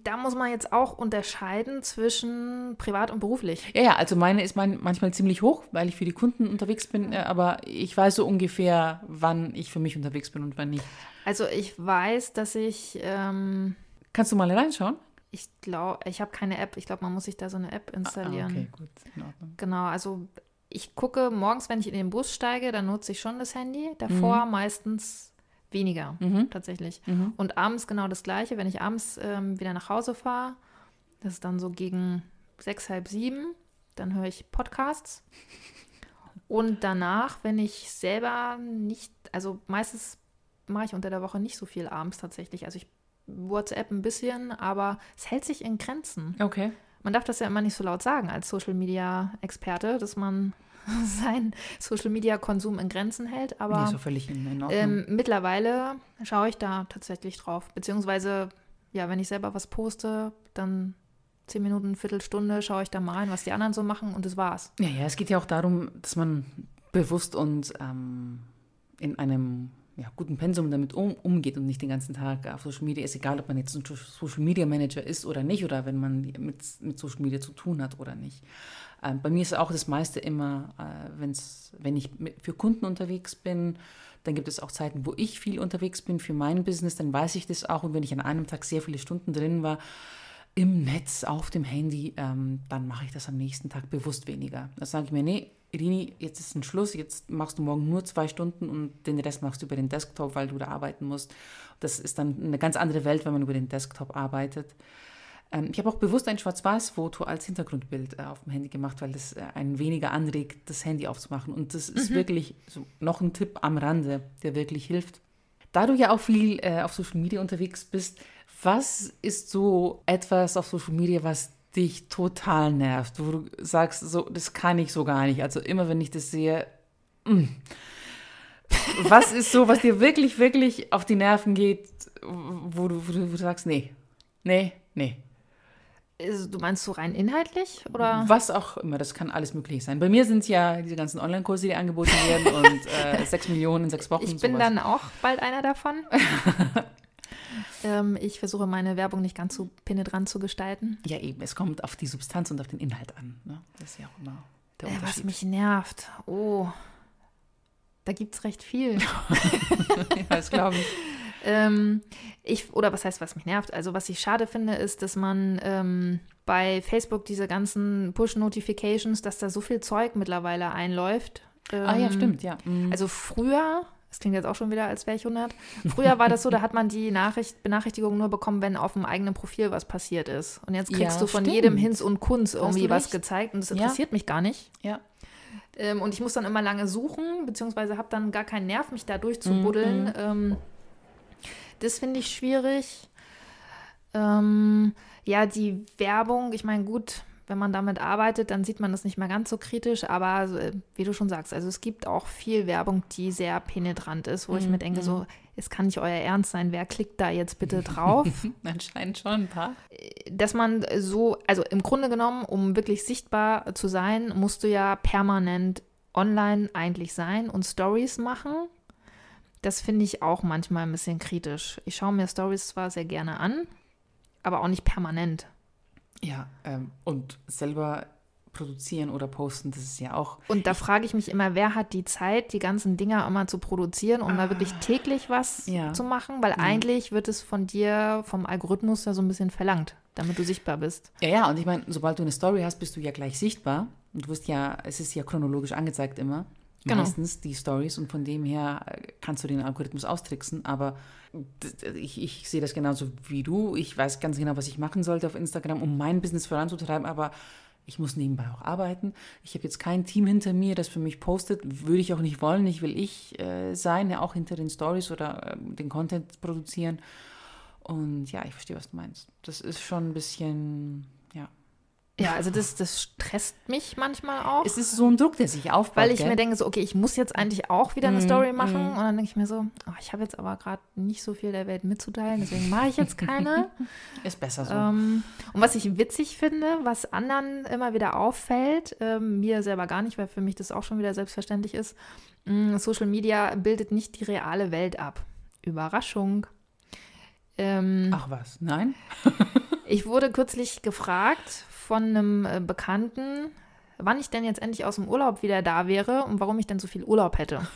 da muss man jetzt auch unterscheiden zwischen privat und beruflich. Ja, ja, also meine ist mein, manchmal ziemlich hoch, weil ich für die Kunden unterwegs bin, äh, aber ich weiß so ungefähr, wann ich für mich unterwegs bin und wann nicht. Also ich weiß, dass ich. Ähm, Kannst du mal reinschauen? Ich glaube, ich habe keine App. Ich glaube, man muss sich da so eine App installieren. Ah, okay, gut, in Ordnung. Genau, also ich gucke morgens, wenn ich in den Bus steige, dann nutze ich schon das Handy. Davor mhm. meistens Weniger, mhm. tatsächlich. Mhm. Und abends genau das Gleiche. Wenn ich abends ähm, wieder nach Hause fahre, das ist dann so gegen sechs, halb sieben, dann höre ich Podcasts. Und danach, wenn ich selber nicht, also meistens mache ich unter der Woche nicht so viel abends tatsächlich. Also ich WhatsApp ein bisschen, aber es hält sich in Grenzen. Okay. Man darf das ja immer nicht so laut sagen als Social Media Experte, dass man seinen Social-Media-Konsum in Grenzen hält. Aber nee, so völlig in Ordnung. Ähm, mittlerweile schaue ich da tatsächlich drauf. Beziehungsweise, ja, wenn ich selber was poste, dann zehn Minuten, Viertelstunde schaue ich da mal rein, was die anderen so machen und das war's. Ja, ja, es geht ja auch darum, dass man bewusst und ähm, in einem ja, guten Pensum damit um, umgeht und nicht den ganzen Tag auf Social Media ist, egal ob man jetzt ein Social Media Manager ist oder nicht oder wenn man mit, mit Social Media zu tun hat oder nicht. Ähm, bei mir ist auch das meiste immer, äh, wenn's, wenn ich mit, für Kunden unterwegs bin, dann gibt es auch Zeiten, wo ich viel unterwegs bin für mein Business, dann weiß ich das auch und wenn ich an einem Tag sehr viele Stunden drin war, im Netz, auf dem Handy, ähm, dann mache ich das am nächsten Tag bewusst weniger. Da sage ich mir, nee, Rini, jetzt ist ein Schluss, jetzt machst du morgen nur zwei Stunden und den Rest machst du über den Desktop, weil du da arbeiten musst. Das ist dann eine ganz andere Welt, wenn man über den Desktop arbeitet. Ähm, ich habe auch bewusst ein Schwarz-Weiß-Foto als Hintergrundbild äh, auf dem Handy gemacht, weil das äh, einen weniger anregt, das Handy aufzumachen. Und das ist mhm. wirklich so noch ein Tipp am Rande, der wirklich hilft. Da du ja auch viel äh, auf Social Media unterwegs bist, was ist so etwas auf Social Media, was dich total nervt, wo du sagst, so, das kann ich so gar nicht. Also immer wenn ich das sehe, mh. Mm. was ist so, was dir wirklich, wirklich auf die Nerven geht, wo du, wo du, wo du sagst, nee, nee, nee. Also, du meinst so rein inhaltlich oder? Was auch immer, das kann alles möglich sein. Bei mir sind es ja diese ganzen Online-Kurse, die angeboten werden und äh, sechs Millionen in sechs Wochen. Ich bin sowas. dann auch bald einer davon. Ähm, ich versuche meine Werbung nicht ganz so penetrant zu gestalten. Ja, eben. Es kommt auf die Substanz und auf den Inhalt an. Ne? Das ist ja auch immer der äh, Was mich nervt. Oh, da gibt es recht viel. ja, das glaube ich. Ähm, ich, oder was heißt, was mich nervt? Also, was ich schade finde, ist, dass man ähm, bei Facebook diese ganzen Push-Notifications, dass da so viel Zeug mittlerweile einläuft. Ähm, ah ja, Ähm, stimmt, ja. Mhm. Also früher, das klingt jetzt auch schon wieder, als wäre ich 100. Früher war das so, da hat man die Nachricht, Benachrichtigung nur bekommen, wenn auf dem eigenen Profil was passiert ist. Und jetzt kriegst Ja, du von stimmt. jedem Hinz und Kunz irgendwie was gezeigt und das Ja. interessiert mich gar nicht. ja. Ähm, und ich muss dann immer lange suchen, beziehungsweise habe dann gar keinen Nerv, mich da durchzubuddeln. Mhm. Ähm, das finde ich schwierig. Ähm, ja, die Werbung, ich meine, gut, wenn man damit arbeitet, dann sieht man das nicht mehr ganz so kritisch, aber äh, wie du schon sagst, also es gibt auch viel Werbung, die sehr penetrant ist, wo ich mir denke, so, es kann nicht euer Ernst sein, wer klickt da jetzt bitte drauf? Anscheinend schon ein paar. dass man so, also im Grunde genommen, um wirklich sichtbar zu sein, musst du ja permanent online eigentlich sein und Stories machen. Das finde ich auch manchmal ein bisschen kritisch. Ich schaue mir Stories zwar sehr gerne an, aber auch nicht permanent. Ja, ähm, und selber produzieren oder posten, das ist ja auch. Und da frage ich mich immer, wer hat die Zeit, die ganzen Dinger immer zu produzieren, um da wirklich täglich was Ah. Ja. zu machen? Weil eigentlich wird es von dir, vom Algorithmus ja so ein bisschen verlangt, damit du sichtbar bist. Ja, ja, und ich meine, sobald du eine Story hast, bist du ja gleich sichtbar. Und du wirst ja, es ist ja chronologisch angezeigt immer. Genau. Meistens die Stories und von dem her äh, kannst du den Algorithmus austricksen, aber ich, ich sehe das genauso wie du. Ich weiß ganz genau, was ich machen sollte auf Instagram, um mein Business voranzutreiben, aber ich muss nebenbei auch arbeiten. Ich habe jetzt kein Team hinter mir, das für mich postet. Würde ich auch nicht wollen. Ich will ich äh, sein, ja auch hinter den Stories oder äh, den Content produzieren. Und ja, ich verstehe, was du meinst. Das ist schon ein bisschen, ja. Also das, das stresst mich manchmal auch. Es ist so ein Druck, der sich aufbaut. Weil ich gell? mir denke, so, okay, ich muss jetzt eigentlich auch wieder eine Mhm, Story machen. mhm. Und dann denke ich mir so, oh, ich habe jetzt aber gerade nicht so viel der Welt mitzuteilen, deswegen mache ich jetzt keine. ist besser so. ähm, und was ich witzig finde, was anderen immer wieder auffällt, ähm, mir selber gar nicht, weil für mich das auch schon wieder selbstverständlich ist, mh, Social Media bildet nicht die reale Welt ab. Überraschung. Ähm, Ach was, nein? ich wurde kürzlich gefragt von einem äh, Bekannten, wann ich denn jetzt endlich aus dem Urlaub wieder da wäre und warum ich denn so viel Urlaub hätte.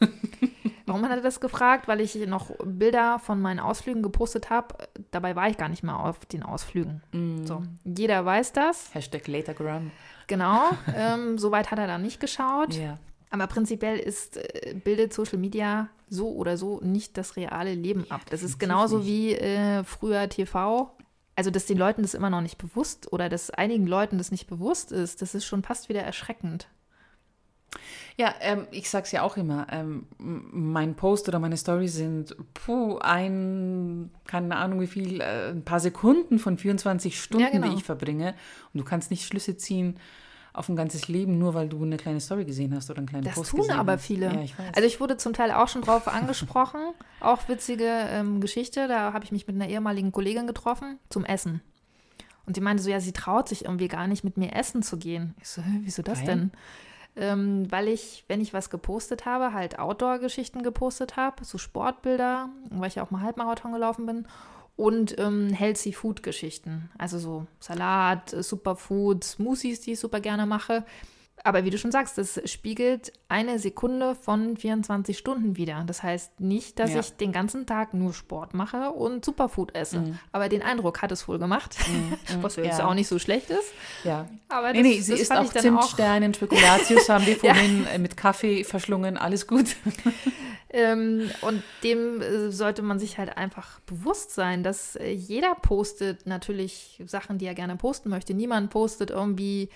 warum hat er das gefragt? Weil ich noch Bilder von meinen Ausflügen gepostet habe. Dabei war ich gar nicht mal auf den Ausflügen. So, jeder weiß das. Hashtag Latergram. Genau. ähm, Soweit hat er da nicht geschaut. Ja. Aber prinzipiell ist, äh, bildet Social Media so oder so nicht das reale Leben ab. Das ist genauso wie äh, früher TV. Also, dass den Leuten das immer noch nicht bewusst oder dass einigen Leuten das nicht bewusst ist, das ist schon fast wieder erschreckend. Ja, ähm, ich sag's ja auch immer, ähm, mein Post oder meine Story sind puh, ein, keine Ahnung wie viel, äh, ein paar Sekunden von 24 Stunden, genau. die ich verbringe. Und du kannst nicht Schlüsse ziehen auf ein ganzes Leben, nur weil du eine kleine Story gesehen hast oder einen kleinen Das Post tun gesehen aber hast. viele. Ja, ich. Also ich wurde zum Teil auch schon drauf angesprochen. Auch witzige ähm, Geschichte. Da habe ich mich mit einer ehemaligen Kollegin getroffen zum Essen. Und die meinte so, ja, sie traut sich irgendwie gar nicht mit mir essen zu gehen. Ich so, wieso das Weil? denn? Ähm, weil ich, wenn ich was gepostet habe, halt Outdoor-Geschichten gepostet habe, so Sportbilder, weil ich ja auch mal Halbmarathon gelaufen bin und ähm, Healthy Food-Geschichten. Also so Salat, äh, Superfood, Smoothies, die ich super gerne mache. Aber wie du schon sagst, das spiegelt eine Sekunde von 24 Stunden wieder. Das heißt nicht, dass Ja. ich den ganzen Tag nur Sport mache und Superfood esse. Aber den Eindruck hat es wohl gemacht, was ja jetzt Ja. auch nicht so schlecht ist. ja. Aber Nee, das, nee, sie das fand auch Zimtsternen, Spekulatius haben wir vorhin äh, mit Kaffee verschlungen, alles gut. Ähm, und dem äh, sollte man sich halt einfach bewusst sein, dass äh, jeder postet natürlich Sachen, die er gerne posten möchte. Niemand postet irgendwie,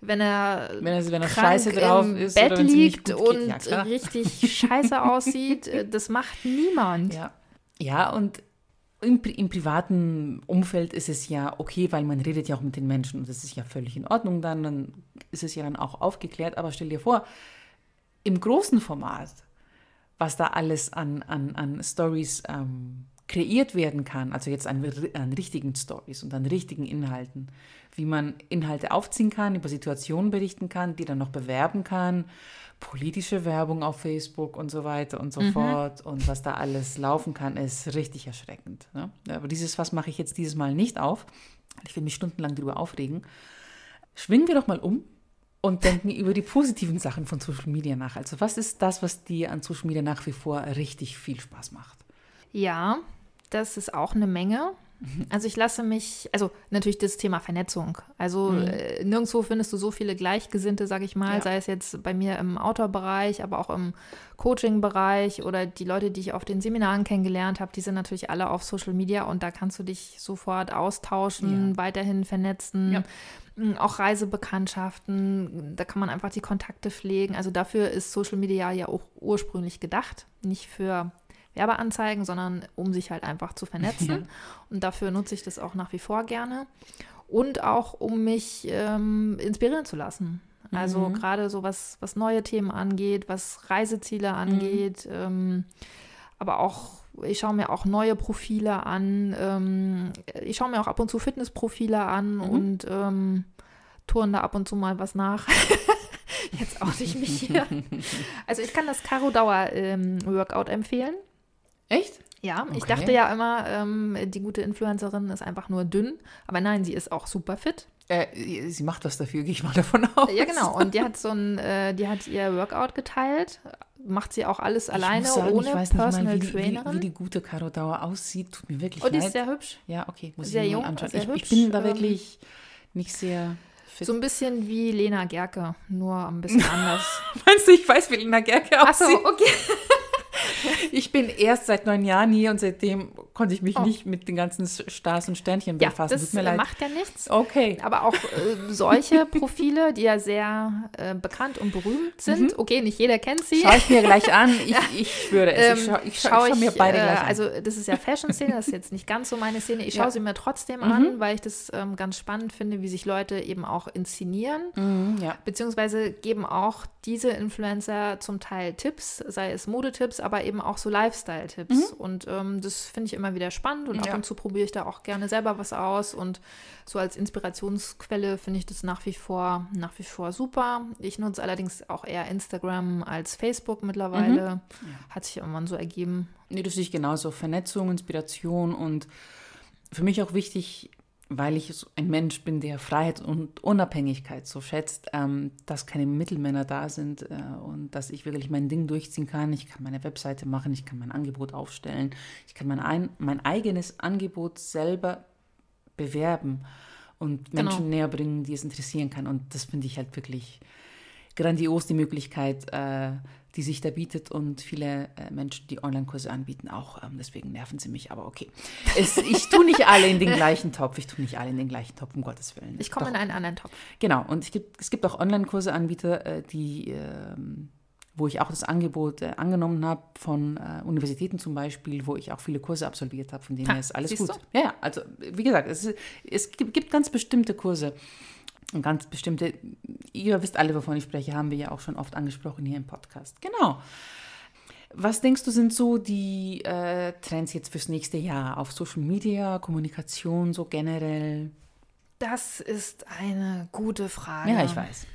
wenn er, Wenn er, wenn er scheiße drauf im ist Bett oder liegt geht. und Ja, richtig scheiße aussieht. Äh, Das macht niemand. Ja, ja und im, im privaten Umfeld ist es ja okay, weil man redet ja auch mit den Menschen und das ist ja völlig in Ordnung dann, dann ist es ja dann auch aufgeklärt. Aber stell dir vor, im großen Format, was da alles an, an, an Stories ähm, kreiert werden kann, also jetzt an, an richtigen Stories und an richtigen Inhalten, wie man Inhalte aufziehen kann, über Situationen berichten kann, die dann noch bewerben kann, politische Werbung auf Facebook und so weiter und so fort und was da alles laufen kann, ist richtig erschreckend. Ne? Aber dieses Fass mache ich jetzt dieses Mal nicht auf. Ich will mich stundenlang darüber aufregen. Schwingen wir doch mal um und denken über die positiven Sachen von Social Media nach. Also was ist das, was dir an Social Media nach wie vor richtig viel Spaß macht? Ja, das ist auch eine Menge. Also ich lasse mich, also natürlich das Thema Vernetzung. Also Mhm. äh, nirgendwo findest du so viele Gleichgesinnte, sag ich mal, Ja. sei es jetzt bei mir im Outdoor-Bereich, aber auch im Coaching-Bereich oder die Leute, die ich auf den Seminaren kennengelernt habe, die sind natürlich alle auf Social Media und da kannst du dich sofort austauschen, weiterhin vernetzen. Ja. Auch Reisebekanntschaften, da kann man einfach die Kontakte pflegen. Also dafür ist Social Media ja auch ursprünglich gedacht, nicht für Werbeanzeigen, sondern um sich halt einfach zu vernetzen. Und dafür nutze ich das auch nach wie vor gerne. Und auch, um mich ähm, inspirieren zu lassen. Also Mhm. gerade so was, was neue Themen angeht, was Reiseziele angeht, ähm, aber auch, ich schaue mir auch neue Profile an. Ähm, ich schaue mir auch ab und zu Fitnessprofile an Mhm. und ähm, touren da ab und zu mal was nach. Jetzt oute ich mich hier. Also ich kann das Caro Dauer ähm, Workout empfehlen. Echt? Ja, ich Okay. dachte ja immer, ähm, die gute Influencerin ist einfach nur dünn, aber nein, sie ist auch super fit. Äh, sie macht was dafür, gehe ich mal davon aus. Ja, genau. Und die hat so ein, äh, die hat ihr Workout geteilt, macht sie auch alles Ich alleine, sagen, ohne ich weiß nicht Personal mal, wie, die- Trainerin. Wie, wie die gute Caro Dauer aussieht. Tut mir wirklich und die leid. ist sehr hübsch. ja, okay, muss sehr ich mir jung, mal anschauen. sehr ich, ich hübsch, bin da ähm, wirklich nicht sehr fit. So ein bisschen wie Lena Gerke, nur ein bisschen anders. Meinst du, ich weiß, wie Lena Gerke Achso, aussieht? okay. Ich bin erst seit neun Jahren hier und seitdem konnte ich mich Oh. nicht mit den ganzen Stars und Sternchen Ja, befassen. das Tut mir leid. macht ja nichts. Okay. Aber auch äh, solche Profile, die ja sehr äh, bekannt und berühmt sind. Okay, nicht jeder kennt sie. Schau ich mir gleich an. Ich, ich schwöre es. Ähm, ich schaue ich schau, schau ich mir beide äh, gleich an. Also das ist ja Fashion-Szene, das ist jetzt nicht ganz so meine Szene. Ich schaue Ja. sie mir trotzdem an, weil ich das ähm, ganz spannend finde, wie sich Leute eben auch inszenieren. Mhm, ja. Beziehungsweise geben auch diese Influencer zum Teil Tipps, sei es Modetipps, aber eben auch so Lifestyle-Tipps. Und ähm, das finde ich immer wieder spannend und ab. Ja. und zu probiere ich da auch gerne selber was aus. Und so als Inspirationsquelle finde ich das nach wie vor, nach wie vor super. Ich nutze allerdings auch eher Instagram als Facebook mittlerweile. Mhm. Hat sich irgendwann so ergeben. Nee, das sehe ich genauso. Vernetzung, Inspiration und für mich auch wichtig, weil ich so ein Mensch bin, der Freiheit und Unabhängigkeit so schätzt, ähm, dass keine Mittelmänner da sind äh, und dass ich wirklich mein Ding durchziehen kann. Ich kann meine Webseite machen, ich kann mein Angebot aufstellen, ich kann mein, ein, mein eigenes Angebot selber bewerben und Genau. Menschen näher bringen, die es interessieren kann. Und das finde ich halt wirklich grandios, die Möglichkeit, äh, die sich da bietet und viele äh, Menschen, die Online-Kurse anbieten, auch. Ähm, deswegen nerven sie mich, aber okay. Es, ich tue nicht alle in den gleichen Topf. Ich tue nicht alle in den gleichen Topf, um Gottes Willen. Ich komme in einen anderen Topf. Genau, und es gibt, es gibt auch Online-Kurse-Anbieter, äh, die, ähm, wo ich auch das Angebot äh, angenommen habe von Universitäten zum Beispiel, wo ich auch viele Kurse absolviert habe, von denen Ha, ist alles gut. Ja, ja, also wie gesagt, es, es gibt ganz bestimmte Kurse und ganz bestimmte, ihr wisst alle, wovon ich spreche, haben wir ja auch schon oft angesprochen hier im Podcast. Genau. Was denkst du, sind so die äh, Trends jetzt fürs nächste Jahr auf Social Media, Kommunikation so generell? Das ist eine gute Frage. Ja, ich weiß.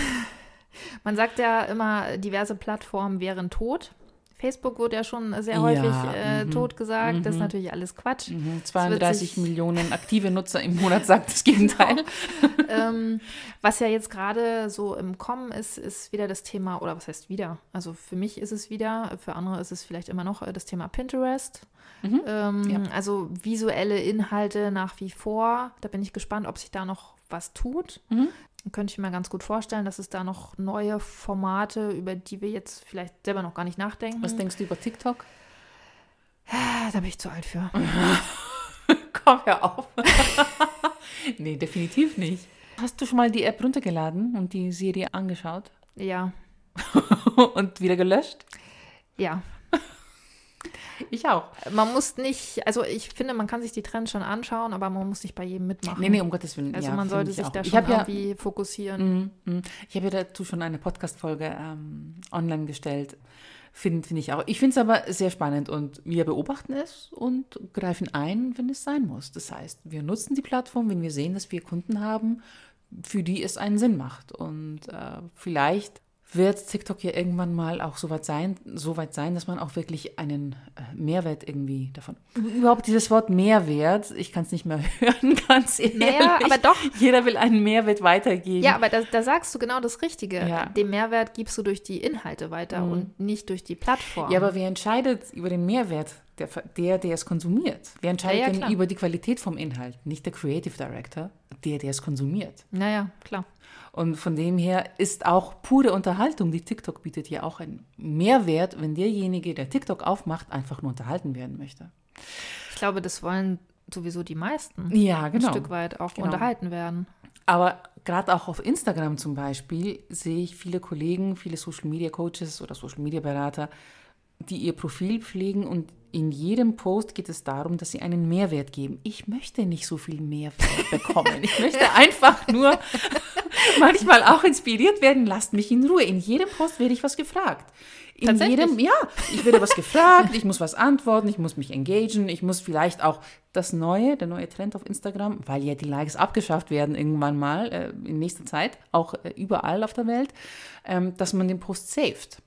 Man sagt ja immer, diverse Plattformen wären tot. Facebook wurde ja schon sehr Ja, häufig äh, mhm, tot gesagt. Das ist natürlich alles Quatsch. Mhm, Es 32 wird sich- Millionen aktive Nutzer im Monat sagt das Gegenteil. ähm, was ja jetzt gerade so im Kommen ist, ist wieder das Thema, oder was heißt wieder? Also für mich ist es wieder, für andere ist es vielleicht immer noch äh, das Thema Pinterest. Ähm, Mhm. Ja. Also visuelle Inhalte nach wie vor. Da bin ich gespannt, ob sich da noch was tut. Mhm. Könnte ich mir ganz gut vorstellen, dass es da noch neue Formate, über die wir jetzt vielleicht selber noch gar nicht nachdenken. Was denkst du über TikTok? Ah, Da bin ich zu alt für. Komm, hör auf. nee, definitiv nicht. Hast du schon mal die App runtergeladen und die Serie angeschaut Ja, und wieder gelöscht? ja. Ich auch. Man muss nicht, also ich finde, man kann sich die Trends schon anschauen, aber man muss nicht bei jedem mitmachen. Nee, nee, um Gottes Willen. Also ja, man sollte ich sich auch. da schon habe ja, irgendwie fokussieren. Mm, mm. Ich habe ja dazu schon eine Podcast-Folge ähm, online gestellt. Finde find ich auch. Ich finde es aber sehr spannend und wir beobachten es und greifen ein, wenn es sein muss. Das heißt, wir nutzen die Plattform, wenn wir sehen, dass wir Kunden haben, für die es einen Sinn macht. Und äh, vielleicht wird TikTok ja irgendwann mal auch so weit sein, so weit sein, dass man auch wirklich einen äh, Mehrwert irgendwie davon. Überhaupt dieses Wort Mehrwert, ich kann es nicht mehr hören, ganz ehrlich. Naja, aber doch. Jeder will einen Mehrwert weitergeben. Ja, aber da, da sagst du genau das Richtige. Ja. Den Mehrwert gibst du durch die Inhalte weiter und nicht durch die Plattform. Ja, aber wer entscheidet über den Mehrwert? der, der, der es konsumiert. Wer entscheidet Ja, ja, denn über die Qualität vom Inhalt? Nicht der Creative Director, der, der es konsumiert. Naja, klar. Und von dem her ist auch pure Unterhaltung, die TikTok bietet ja auch einen Mehrwert, wenn derjenige, der TikTok aufmacht, einfach nur unterhalten werden möchte. Ich glaube, das wollen sowieso die meisten Ja, genau. ein Stück weit auch Genau. unterhalten werden. Aber gerade auch auf Instagram zum Beispiel sehe ich viele Kollegen, viele Social Media Coaches oder Social Media Berater, die ihr Profil pflegen und in jedem Post geht es darum, dass sie einen Mehrwert geben. Ich möchte nicht so viel Mehrwert bekommen. Ich möchte einfach nur manchmal auch inspiriert werden. Lasst mich in Ruhe. In jedem Post werde ich was gefragt. In jedem, ja, ich werde was gefragt, ich muss was antworten, ich muss mich engagieren, ich muss vielleicht auch das Neue, der neue Trend auf Instagram, weil ja die Likes abgeschafft werden irgendwann mal äh, in nächster Zeit, auch äh, überall auf der Welt, ähm, dass man den Post saved.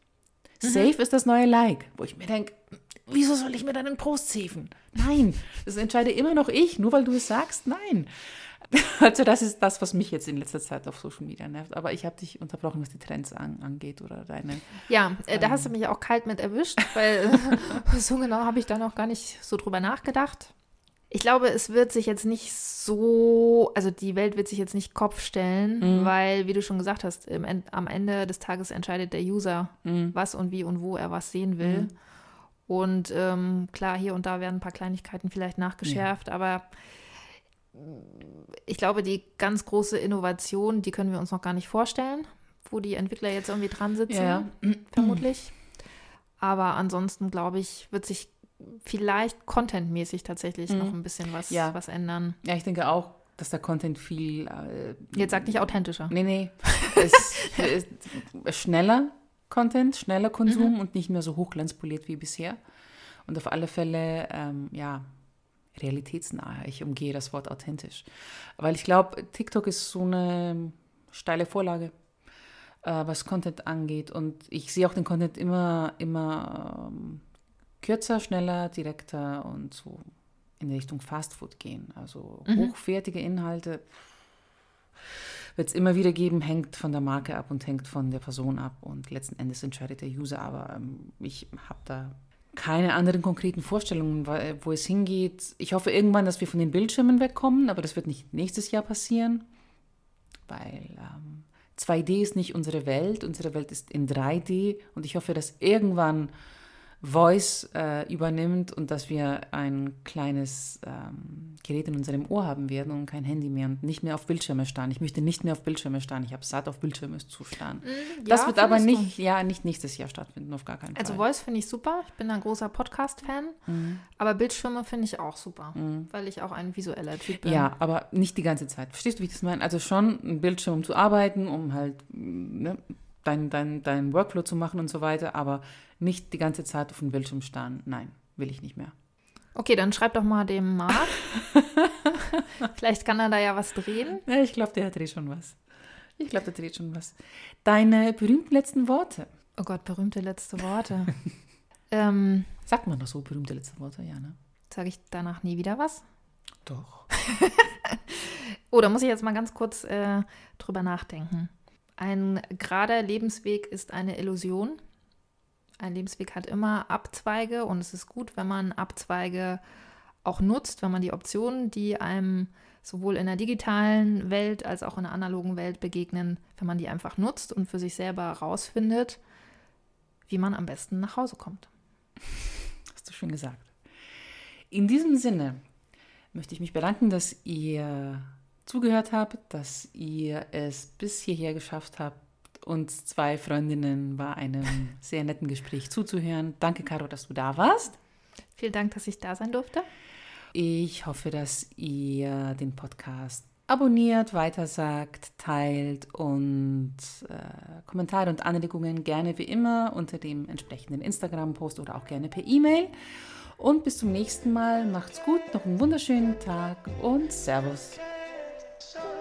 Save ist das neue Like, wo ich mir denke, wieso soll ich mir deinen Post saven? Nein, das entscheide immer noch ich, nur weil du es sagst, nein. Also das ist das, was mich jetzt in letzter Zeit auf Social Media nervt. Aber ich habe dich unterbrochen, was die Trends an, angeht oder deine. Ja, äh, da hast du mich auch kalt mit erwischt, weil äh, so genau habe ich da noch gar nicht so drüber nachgedacht. Ich glaube, es wird sich jetzt nicht so, also die Welt wird sich jetzt nicht Kopf stellen, weil, wie du schon gesagt hast, im, am Ende des Tages entscheidet der User, was und wie und wo er was sehen will. Und ähm, klar, hier und da werden ein paar Kleinigkeiten vielleicht nachgeschärft, aber ich glaube, die ganz große Innovation, die können wir uns noch gar nicht vorstellen, wo die Entwickler jetzt irgendwie dran sitzen, Ja. vermutlich. Aber ansonsten, glaube ich, wird sich vielleicht contentmäßig tatsächlich noch ein bisschen was, Ja. was ändern. Ja, ich denke auch, dass der Content viel. Äh, Jetzt sag nicht authentischer. nee, nee. Es ist schneller Content, schneller Konsum und nicht mehr so hochglanzpoliert wie bisher. Und auf alle Fälle, ähm, ja, realitätsnah. Ich umgehe das Wort authentisch. Weil ich glaube, TikTok ist so eine steile Vorlage, äh, was Content angeht. Und ich sehe auch den Content immer, immer ähm, kürzer, schneller, direkter und so in Richtung Fastfood gehen. Also hochwertige Inhalte wird es immer wieder geben, hängt von der Marke ab und hängt von der Person ab. Und letzten Endes entscheidet der User. Aber ähm, ich habe da keine anderen konkreten Vorstellungen, wo es hingeht. Ich hoffe irgendwann, dass wir von den Bildschirmen wegkommen, aber das wird nicht nächstes Jahr passieren, weil ähm, 2D ist nicht unsere Welt. Unsere Welt ist in 3D und ich hoffe, dass irgendwann Voice äh, übernimmt und dass wir ein kleines ähm, Gerät in unserem Ohr haben werden und kein Handy mehr und nicht mehr auf Bildschirme starren. Ich möchte nicht mehr auf Bildschirme starren. Ich habe satt, auf Bildschirme zu starren. das ja, wird aber du? nicht, ja, nicht nächstes Jahr stattfinden, auf gar keinen Also Fall. Voice finde ich super. Ich bin ein großer Podcast-Fan. Aber Bildschirme finde ich auch super, weil ich auch ein visueller Typ bin. Ja, aber nicht die ganze Zeit. Verstehst du, wie ich das meine? Also schon ein Bildschirm, um zu arbeiten, um halt ne, dein, dein, dein Workflow zu machen und so weiter, aber nicht die ganze Zeit auf dem Bildschirm starren. Nein, will ich nicht mehr. Okay, dann schreib doch mal dem Marc. Vielleicht kann er da ja was drehen. Ja, ich glaube, der dreht schon was. Ich glaube, der dreht schon was. Deine berühmten letzten Worte. Oh Gott, berühmte letzte Worte. ähm, Sagt man doch so berühmte letzte Worte, ja, ne? Sage ich danach nie wieder was? Doch. Oh, da muss ich jetzt mal ganz kurz äh, drüber nachdenken. Ein gerader Lebensweg ist eine Illusion. Ein Lebensweg hat immer Abzweige und es ist gut, wenn man Abzweige auch nutzt, wenn man die Optionen, die einem sowohl in der digitalen Welt als auch in der analogen Welt begegnen, wenn man die einfach nutzt und für sich selber herausfindet, wie man am besten nach Hause kommt. Hast du schön gesagt. In diesem Sinne möchte ich mich bedanken, dass ihr zugehört habt, dass ihr es bis hierher geschafft habt, uns zwei Freundinnen bei einem sehr netten Gespräch zuzuhören. Danke, Caro, dass du da warst. Vielen Dank, dass ich da sein durfte. Ich hoffe, dass ihr den Podcast abonniert, weitersagt, teilt und äh, Kommentare und Anregungen gerne wie immer unter dem entsprechenden Instagram-Post oder auch gerne per E-Mail. Und bis zum nächsten Mal. Macht's gut, noch einen wunderschönen Tag und Servus. sun.